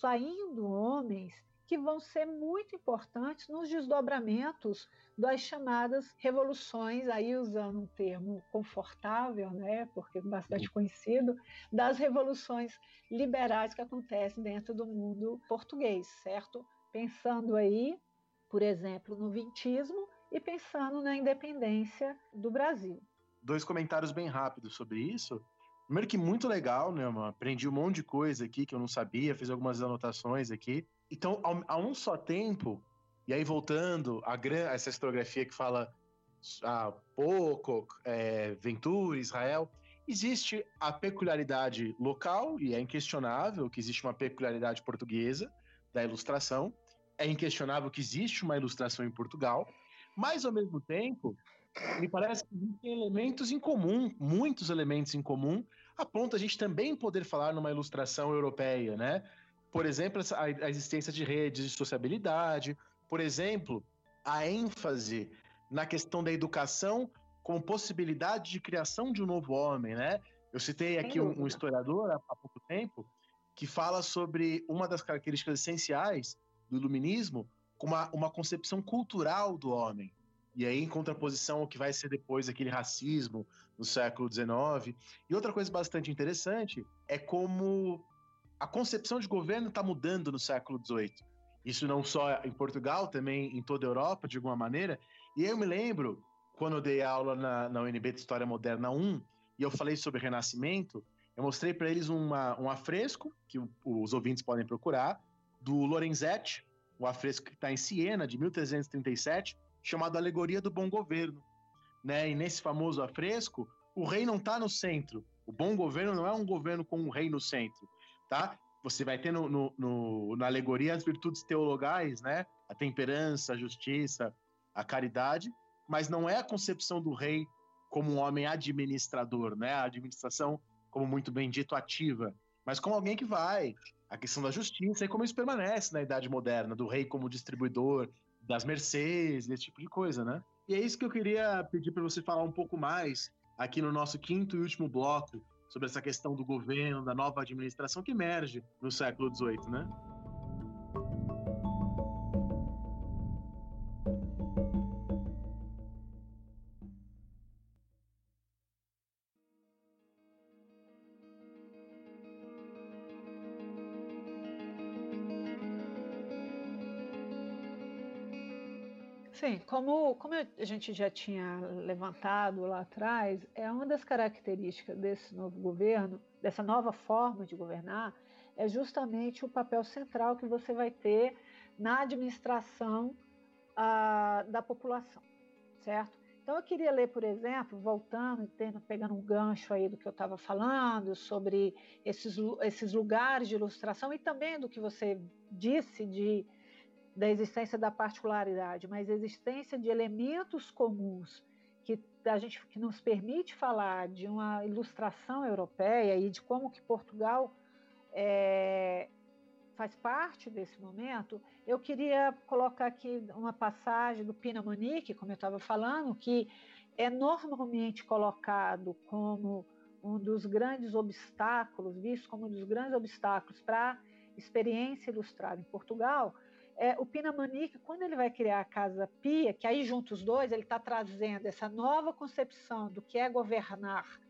saindo homens que vão ser muito importantes nos desdobramentos das chamadas revoluções, aí usando um termo confortável, né, porque é bastante conhecido, das revoluções liberais que acontecem dentro do mundo português, certo? Pensando aí, por exemplo, no vintismo e pensando na independência do Brasil. Dois comentários bem rápidos sobre isso. Primeiro que muito legal, né? Aprendi um monte de coisa aqui que eu não sabia, fiz algumas anotações aqui. Então, ao, a um só tempo, e aí voltando a, a essa historiografia que fala a ah, pouco, é, Ventura, Israel, existe a peculiaridade local, e é inquestionável que existe uma peculiaridade portuguesa da ilustração, é inquestionável que existe uma ilustração em Portugal, mas ao mesmo tempo, me parece que existem elementos em comum, muitos elementos em comum, a ponto a gente também poder falar numa ilustração europeia, né? Por exemplo, a, existência de redes de sociabilidade, por exemplo, a ênfase na questão da educação como possibilidade de criação de um novo homem, né? Eu citei aqui um, um historiador há, há pouco tempo que fala sobre uma das características essenciais do iluminismo como uma, uma concepção cultural do homem. E aí, em contraposição ao que vai ser depois aquele racismo no século XIX. E outra coisa bastante interessante é como a concepção de governo está mudando no século XVIII. Isso não só em Portugal, também em toda a Europa, de alguma maneira. E eu me lembro, quando eu dei aula na, na UNB de História Moderna 1, e eu falei sobre Renascimento, eu mostrei para eles uma, um afresco, que os ouvintes podem procurar, do Lorenzetti, um afresco que está em Siena, de 1337, chamado Alegoria do Bom Governo. Né? E nesse famoso afresco, o rei não está no centro. O bom governo não é um governo com um rei no centro tá? Você vai ter no, no, no, na alegoria as virtudes teologais, né? A temperança, a justiça, a caridade, mas não é a concepção do rei como um homem administrador, né? A administração, como muito bem dito, ativa, mas como alguém que vai. A questão da justiça e como isso permanece na Idade Moderna, do rei como distribuidor das mercês, esse tipo de coisa, né? E é isso que eu queria pedir para você falar um pouco mais aqui no nosso quinto e último bloco sobre essa questão do governo, da nova administração que emerge no século XVIII, né? Como, como a gente já tinha levantado lá atrás, é uma das características desse novo governo, dessa nova forma de governar, é justamente o papel central que você vai ter na administração a, da população, certo? Então eu queria ler, por exemplo, voltando, tendo, pegando um gancho aí do que eu estava falando sobre esses, esses lugares de ilustração e também do que você disse de da existência da particularidade, mas a existência de elementos comuns que a gente que nos permite falar de uma ilustração europeia e de como que Portugal é, faz parte desse momento, eu queria colocar aqui uma passagem do Pina Monique, como eu estava falando, que é normalmente colocado como um dos grandes obstáculos, visto como um dos grandes obstáculos para a experiência ilustrada em Portugal, é, o Pinamanique, quando ele vai criar a Casa Pia, que aí juntos os dois, ele está trazendo essa nova concepção do que é governar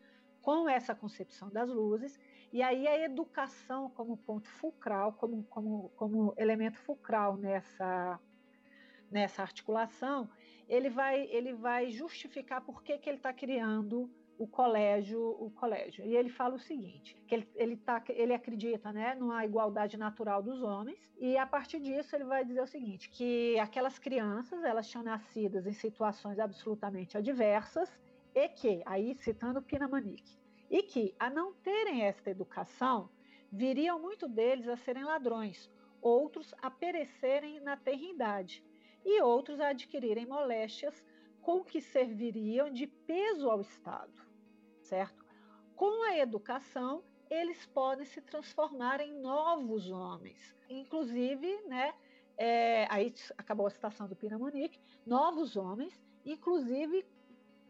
com essa concepção das luzes, e aí a educação como ponto fulcral, como, como, como elemento fulcral nessa, nessa articulação, ele vai, ele vai justificar por que, que ele está criando o colégio, o colégio. E ele fala o seguinte, que ele, ele, tá, ele acredita né, numa igualdade natural dos homens, e a partir disso ele vai dizer o seguinte, que aquelas crianças, elas tinham nascidas em situações absolutamente adversas, e que, aí citando Pinamanique, e que, a não terem esta educação, viriam muito deles a serem ladrões, outros a perecerem na terridade, e outros a adquirirem moléstias com que serviriam de peso ao Estado certo? Com a educação, eles podem se transformar em novos homens. Inclusive, né, é, aí acabou a citação do Pinamunique, novos homens, inclusive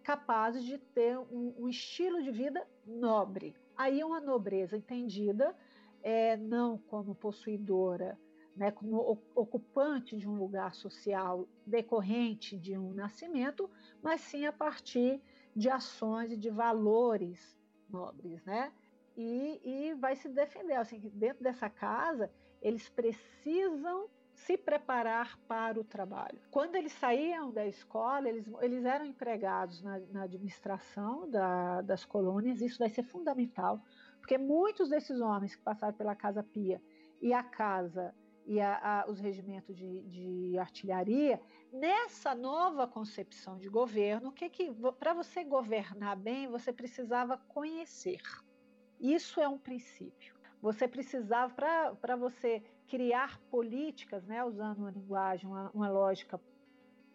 capazes de ter um, um estilo de vida nobre. Aí uma nobreza entendida é, não como possuidora, né, como ocupante de um lugar social decorrente de um nascimento, mas sim a partir de ações e de valores nobres, né? E, e vai se defender. Assim, dentro dessa casa, eles precisam se preparar para o trabalho. Quando eles saíam da escola, eles, eles eram empregados na, na administração da, das colônias, isso vai ser fundamental, porque muitos desses homens que passaram pela Casa Pia e a casa e a, a, os regimentos de, de, artilharia, nessa nova concepção de governo, que, que para você governar bem, você precisava conhecer. Isso é um princípio. Você precisava, para você criar políticas, né, usando uma linguagem, uma, uma lógica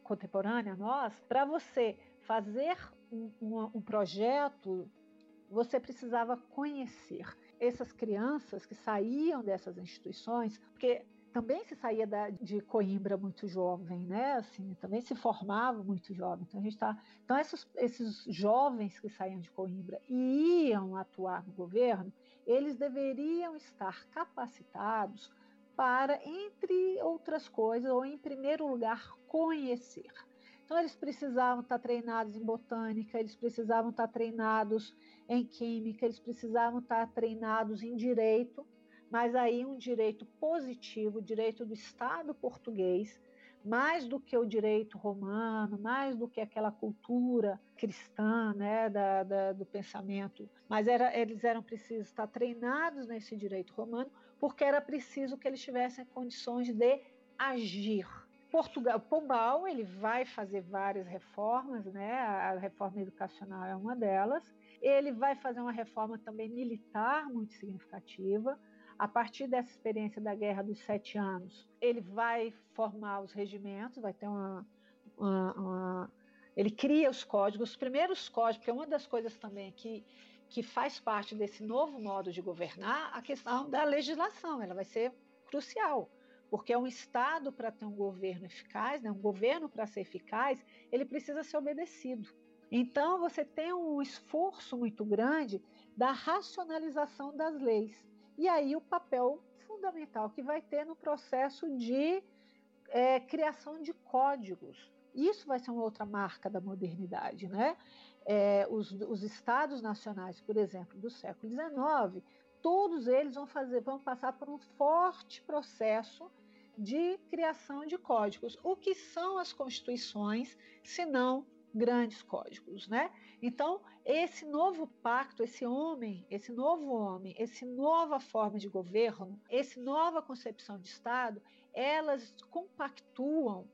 contemporânea nós, para você fazer um, um, um projeto, você precisava conhecer essas crianças que saíam dessas instituições, porque também se saía da, de Coimbra muito jovem, né? Assim, também se formava muito jovem. Então a gente tá, então esses, esses jovens que saíam de Coimbra e iam atuar no governo, eles deveriam estar capacitados para, entre outras coisas, ou em primeiro lugar, conhecer. Então, eles precisavam estar treinados em botânica, eles precisavam estar treinados em química, eles precisavam estar treinados em direito, mas aí um direito positivo, direito do Estado português, mais do que o direito romano, mais do que aquela cultura cristã, né, da, da, do pensamento, mas era, eles eram precisos estar treinados nesse direito romano, porque era preciso que eles tivessem condições de agir. Portugal, Pombal, ele vai fazer várias reformas, né? A reforma educacional é uma delas. Ele vai fazer uma reforma também militar muito significativa a partir dessa experiência da Guerra dos Sete Anos, ele vai formar os regimentos, vai ter uma, uma, uma ele cria os códigos, os primeiros códigos, porque uma das coisas também que, que faz parte desse novo modo de governar, a questão da legislação, ela vai ser crucial, porque é um Estado para ter um governo eficaz, né, um governo para ser eficaz, ele precisa ser obedecido. Então, você tem um esforço muito grande da racionalização das leis. E aí o papel fundamental que vai ter no processo de é, criação de códigos. Isso vai ser uma outra marca da modernidade, né? É, os, os, estados nacionais, por exemplo, do século XIX, todos eles vão fazer, vão passar por um forte processo de criação de códigos. O que são as constituições, se não grandes códigos, né? Então, esse novo pacto, esse homem, esse novo homem, essa nova forma de governo, essa nova concepção de Estado, elas compactuam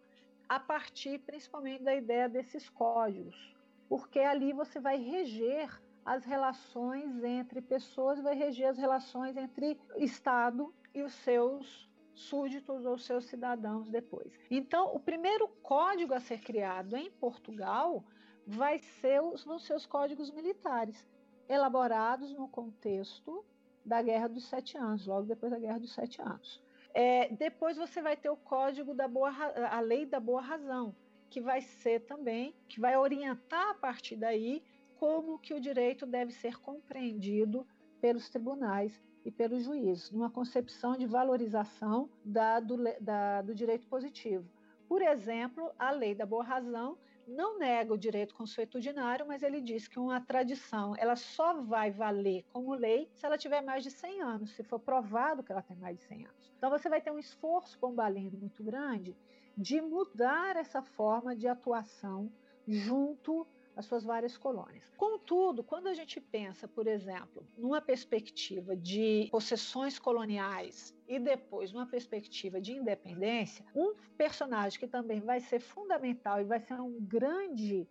a partir principalmente da ideia desses códigos, porque ali você vai reger as relações entre pessoas, vai reger as relações entre Estado e os seus súditos ou seus cidadãos depois. Então, o primeiro código a ser criado em Portugal vai ser os, os códigos militares, elaborados no contexto da Guerra dos Sete Anos, logo depois da Guerra dos Sete Anos. É, depois você vai ter o código da boa, a lei da boa razão, que vai ser também, que vai orientar a partir daí como que o direito deve ser compreendido pelos tribunais e pelos juízes, numa concepção de valorização da, do, da, do direito positivo. Por exemplo, a lei da boa razão não nega o direito consuetudinário, mas ele diz que uma tradição ela só vai valer como lei se ela tiver mais de 100 anos, se for provado que ela tem mais de 100 anos. Então você vai ter um esforço pombalino muito grande de mudar essa forma de atuação junto as suas várias colônias. Contudo, quando a gente pensa, por exemplo, numa perspectiva de possessões coloniais e depois numa perspectiva de independência, um personagem que também vai ser fundamental e vai ser um grande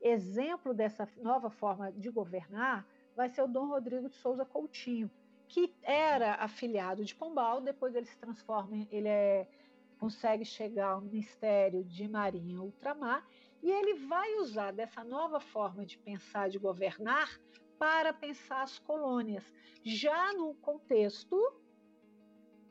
exemplo dessa nova forma de governar vai ser o Dom Rodrigo de Souza Coutinho, que era afiliado de Pombal, depois ele se transforma, ele é, consegue chegar ao Ministério de Marinha Ultramar e ele vai usar dessa nova forma de pensar, de governar, para pensar as colônias, já no contexto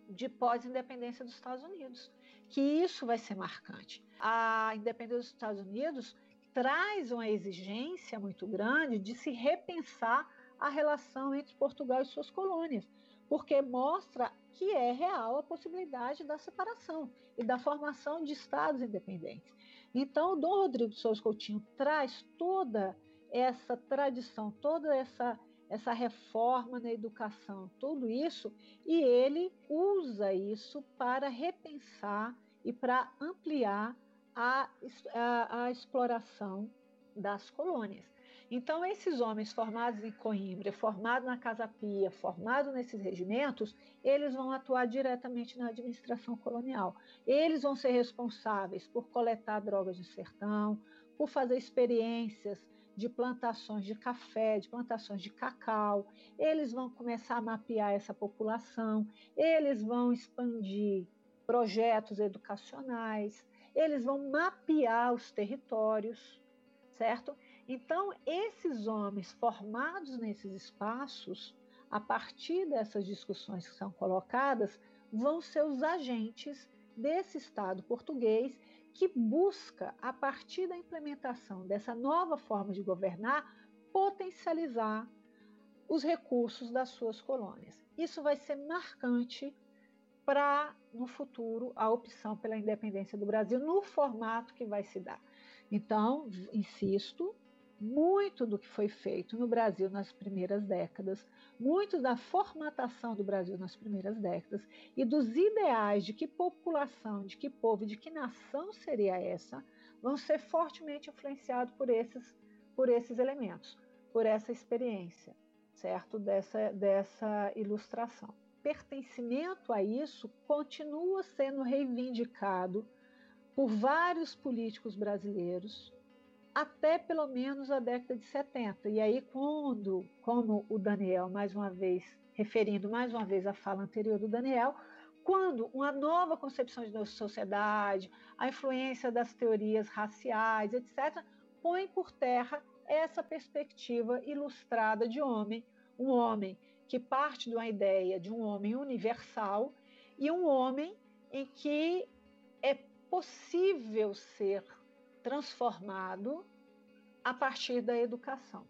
de pós-independência dos Estados Unidos, que isso vai ser marcante. A independência dos Estados Unidos traz uma exigência muito grande de se repensar a relação entre Portugal e suas colônias, porque mostra que é real a possibilidade da separação e da formação de estados independentes. Então, o Dom Rodrigo de Souza Coutinho traz toda essa tradição, toda essa essa reforma na educação, tudo isso, e ele usa isso para repensar e para ampliar a, a, a exploração das colônias. Então, esses homens formados em Coimbra, formados na Casa Pia, formados nesses regimentos, eles vão atuar diretamente na administração colonial. Eles vão ser responsáveis por coletar drogas no sertão, por fazer experiências de plantações de café, de plantações de cacau. Eles vão começar a mapear essa população, eles vão expandir projetos educacionais, eles vão mapear os territórios, certo? Então, esses homens formados nesses espaços, a partir dessas discussões que são colocadas, vão ser os agentes desse Estado português que busca, a partir da implementação dessa nova forma de governar, potencializar os recursos das suas colônias. Isso vai ser marcante para, no futuro, a opção pela independência do Brasil no formato que vai se dar. Então, insisto, muito do que foi feito no Brasil nas primeiras décadas, muito da formatação do Brasil nas primeiras décadas e dos ideais de que população, de que povo, de que nação seria essa, vão ser fortemente influenciados por esses, por esses elementos, por essa experiência, certo? Dessa, dessa ilustração. Pertencimento a isso continua sendo reivindicado por vários políticos brasileiros, até pelo menos a década de 70. E aí, quando, como o Daniel, mais uma vez, referindo mais uma vez à fala anterior do Daniel, quando uma nova concepção de nossa sociedade, a influência das teorias raciais, etc., põe por terra essa perspectiva ilustrada de homem, um homem que parte de uma ideia de um homem universal e um homem em que é possível ser transformado a partir da educação.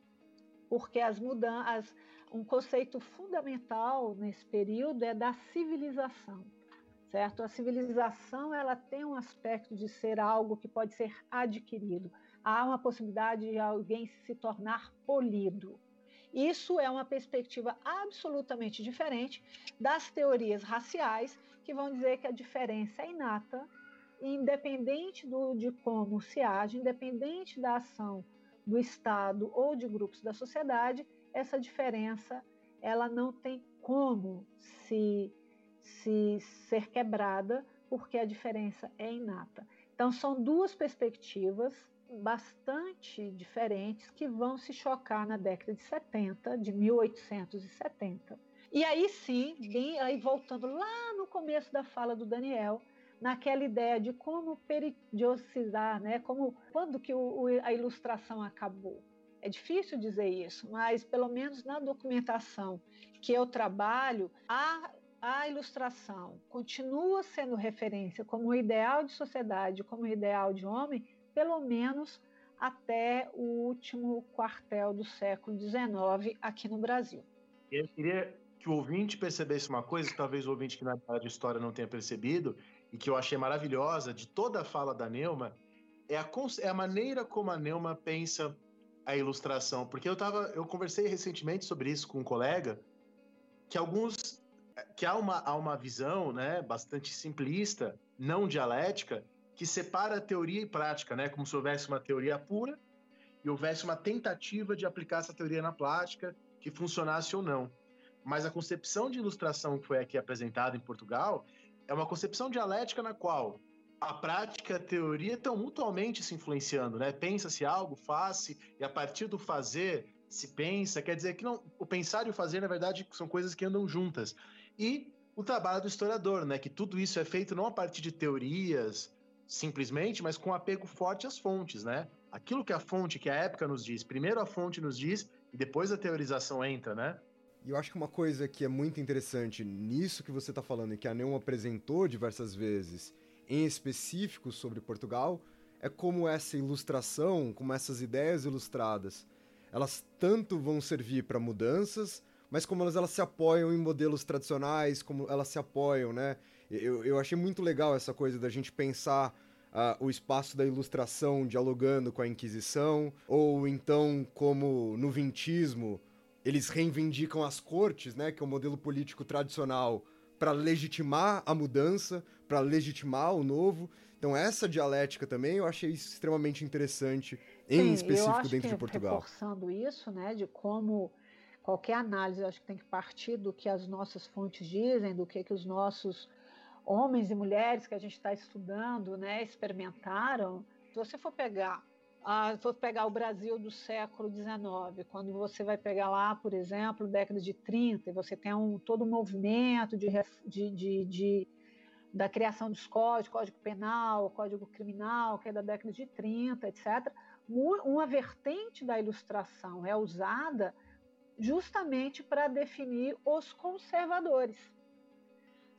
Porque as mudanças, um conceito fundamental nesse período é da civilização, certo? A civilização ela tem um aspecto de ser algo que pode ser adquirido. Há uma possibilidade de alguém se tornar polido. Isso é uma perspectiva absolutamente diferente das teorias raciais, que vão dizer que a diferença é inata independente do, de como se age, independente da ação do Estado ou de grupos da sociedade, essa diferença ela não tem como se, se ser quebrada, porque a diferença é inata. Então, são duas perspectivas bastante diferentes que vão se chocar na década de 70, de 1870. E aí sim, bem, aí voltando lá no começo da fala do Daniel, naquela ideia de como periodizar, né? Como quando que o, a ilustração acabou? É difícil dizer isso, mas pelo menos na documentação que eu trabalho, a, a ilustração continua sendo referência como ideal de sociedade, como ideal de homem, pelo menos até o último quartel do século XIX aqui no Brasil. Eu queria que o ouvinte percebesse uma coisa talvez o ouvinte que na área de história não tenha percebido, e que eu achei maravilhosa de toda a fala da Neuma é a, é a maneira como a Neuma pensa a ilustração. Porque eu tava, eu conversei recentemente sobre isso com um colega, que alguns que há uma, há uma visão né, bastante simplista, não dialética, que separa teoria e prática, né, como se houvesse uma teoria pura e houvesse uma tentativa de aplicar essa teoria na prática, que funcionasse ou não. Mas a concepção de ilustração que foi aqui apresentada em Portugal é uma concepção dialética na qual a prática e a teoria estão mutuamente se influenciando, né? Pensa-se algo, faz-se, e a partir do fazer se pensa, quer dizer que não, o pensar e o fazer, na verdade, são coisas que andam juntas. E o trabalho do historiador, né? Que tudo isso é feito não a partir de teorias, simplesmente, mas com apego forte às fontes, né? Aquilo que a fonte, que a época nos diz, primeiro a fonte nos diz e depois a teorização entra, né? E eu acho que uma coisa que é muito interessante nisso que você está falando e que a Neum apresentou diversas vezes, em específico sobre Portugal, é como essa ilustração, como essas ideias ilustradas, elas tanto vão servir para mudanças, mas como elas, elas se apoiam em modelos tradicionais, como elas se apoiam, né? Eu, eu achei muito legal essa coisa da gente pensar uh, o espaço da ilustração dialogando com a Inquisição, ou então como no vintismo eles reivindicam as cortes, né, que é o modelo político tradicional, para legitimar a mudança, para legitimar o novo. Então essa dialética também eu achei extremamente interessante, em Sim, específico dentro de Portugal. Reforçando isso, né, de como qualquer análise eu acho que tem que partir do que as nossas fontes dizem, do que, que os nossos homens e mulheres que a gente está estudando, né, experimentaram. Se você for pegar ah, for pegar o Brasil do século XIX, quando você vai pegar lá, por exemplo, década de 30, e você tem um, todo um movimento de, de, de, de da criação dos códigos, Código Penal, Código Criminal, que é da década de 30, etc., uma vertente da ilustração é usada justamente para definir os conservadores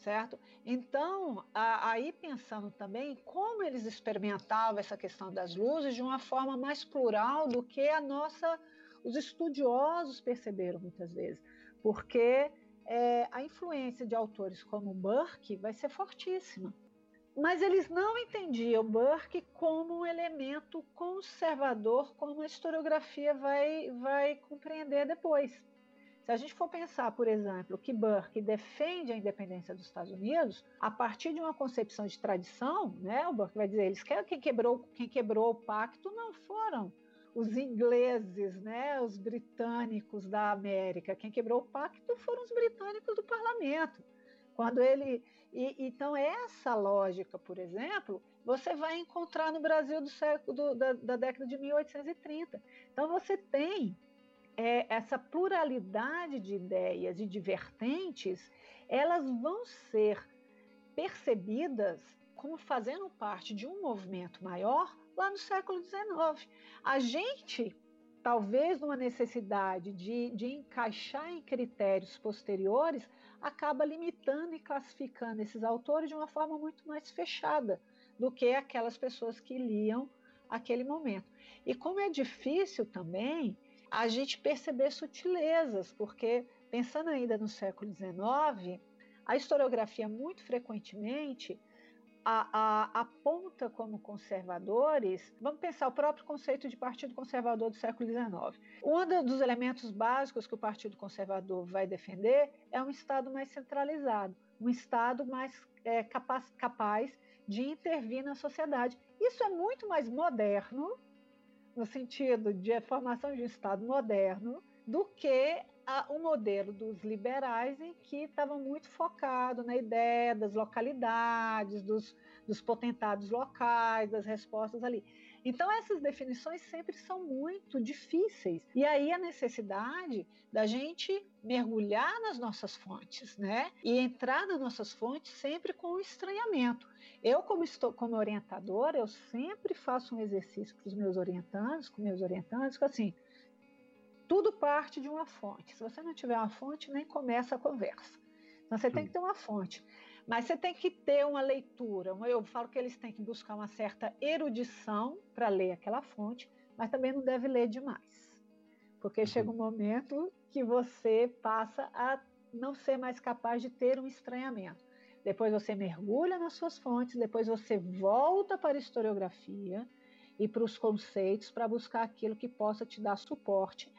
certo? Então, aí pensando também como eles experimentavam essa questão das luzes de uma forma mais plural do que a nossa, os estudiosos perceberam muitas vezes, porque é, a influência de autores como Burke vai ser fortíssima. Mas eles não entendiam Burke como um elemento conservador, como a historiografia vai, vai compreender depois. Se a gente for pensar, por exemplo, que Burke defende a independência dos Estados Unidos, a partir de uma concepção de tradição, né, o Burke vai dizer, eles querem quem quebrou, quem quebrou o pacto não foram os ingleses, né, os britânicos da América. Quem quebrou o pacto foram os britânicos do parlamento. Quando ele. E, então, essa lógica, por exemplo, você vai encontrar no Brasil do século do, da, da década de 1830. Então, você tem é, essa pluralidade de ideias e de vertentes, elas vão ser percebidas como fazendo parte de um movimento maior lá no século XIX. A gente, talvez numa necessidade de, de encaixar em critérios posteriores, acaba limitando e classificando esses autores de uma forma muito mais fechada do que aquelas pessoas que liam aquele momento. E como é difícil também a gente perceber sutilezas, porque pensando ainda no século XIX, a historiografia muito frequentemente a, a, aponta como conservadores, vamos pensar o próprio conceito de Partido Conservador do século XIX. Um dos elementos básicos que o Partido Conservador vai defender é um Estado mais centralizado, um Estado mais é, capaz, capaz de intervir na sociedade. Isso é muito mais moderno no sentido de formação de um Estado moderno, do que o modelo dos liberais, em que estava muito focado na ideia das localidades, dos, dos potentados locais, das respostas ali. Então, essas definições sempre são muito difíceis. E aí a necessidade da gente mergulhar nas nossas fontes, né? E entrar nas nossas fontes sempre com o estranhamento. Eu, como estou como orientadora, eu sempre faço um exercício para os meus orientandos, com meus orientandos, que assim, tudo parte de uma fonte. Se você não tiver uma fonte, nem começa a conversa. Então você Sim. tem que ter uma fonte. Mas você tem que ter uma leitura. Eu falo que eles têm que buscar uma certa erudição para ler aquela fonte, mas também não deve ler demais. Porque uhum. chega um momento que você passa a não ser mais capaz de ter um estranhamento. Depois você mergulha nas suas fontes, depois você volta para a historiografia e para os conceitos para buscar aquilo que possa te dar suporte.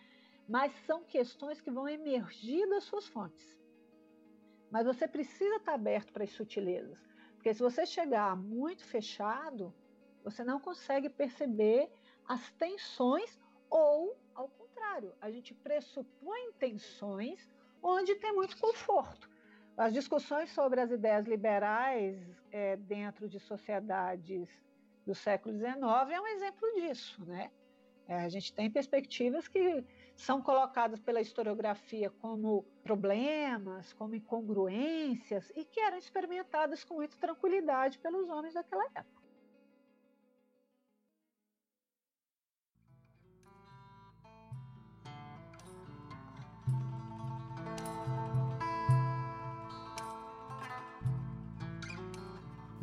Mas são questões que vão emergir das suas fontes. Mas você precisa estar aberto para as sutilezas. Porque se você chegar muito fechado, você não consegue perceber as tensões ou, ao contrário, a gente pressupõe tensões onde tem muito conforto. As discussões sobre as ideias liberais é, dentro de sociedades do século XIX é um exemplo disso, né? É, a gente tem perspectivas que são colocadas pela historiografia como problemas, como incongruências, e que eram experimentadas com muita tranquilidade pelos homens daquela época.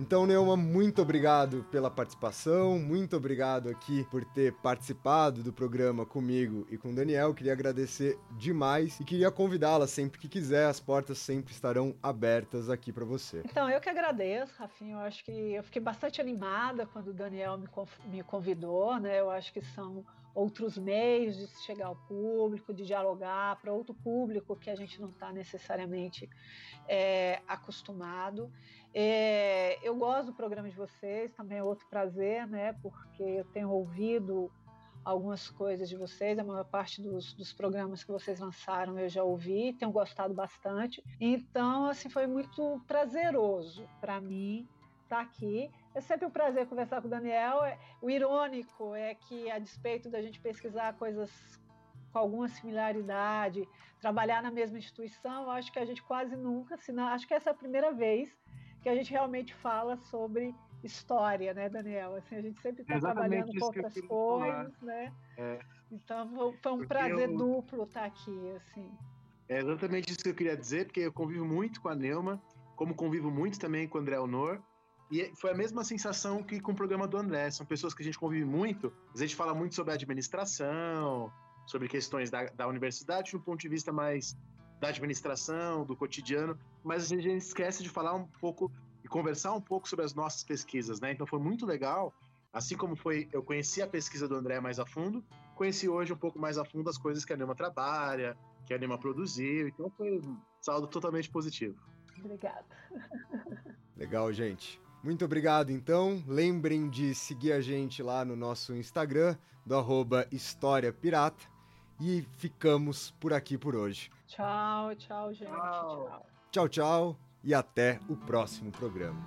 Então, Neuma, muito obrigado pela participação, muito obrigado aqui por ter participado do programa comigo e com o Daniel. Queria agradecer demais e queria convidá-la sempre que quiser, as portas sempre estarão abertas aqui para você. Então, eu que agradeço, Rafinha. Eu acho que eu fiquei bastante animada quando o Daniel me convidou, né? Eu acho que são outros meios de chegar ao público, de dialogar para outro público que a gente não está necessariamente é, acostumado. É, eu gosto do programa de vocês, também é outro prazer, né? Porque eu tenho ouvido algumas coisas de vocês, a maior parte dos, dos programas que vocês lançaram eu já ouvi, tenho gostado bastante. Então, assim, foi muito prazeroso para mim estar tá aqui. É sempre um prazer conversar com o Daniel. É, o irônico é que, a despeito da gente pesquisar coisas com alguma similaridade, trabalhar na mesma instituição, acho que a gente quase nunca, senão, acho que essa é a primeira vez que a gente realmente fala sobre história, né, Daniel? Assim, a gente sempre está trabalhando com outras coisas, falar. né? É. Então foi um porque prazer eu... duplo estar aqui, assim. É exatamente isso que eu queria dizer, porque eu convivo muito com a Neuma, como convivo muito também com o André Honor, e foi a mesma sensação que com o programa do André. São pessoas que a gente convive muito, a gente fala muito sobre administração, sobre questões da, da universidade, de um ponto de vista mais da administração, do cotidiano, mas a gente esquece de falar um pouco e conversar um pouco sobre as nossas pesquisas, né? Então foi muito legal, assim como foi, eu conheci a pesquisa do André mais a fundo, conheci hoje um pouco mais a fundo as coisas que a Nema trabalha, que a Nema produziu, então foi um saldo totalmente positivo. Obrigada. Legal, gente. Muito obrigado, então. Lembrem de seguir a gente lá no nosso Instagram, do arroba História Pirata. E ficamos por aqui por hoje. Tchau, tchau, gente. Tchau, tchau, tchau e até o próximo programa.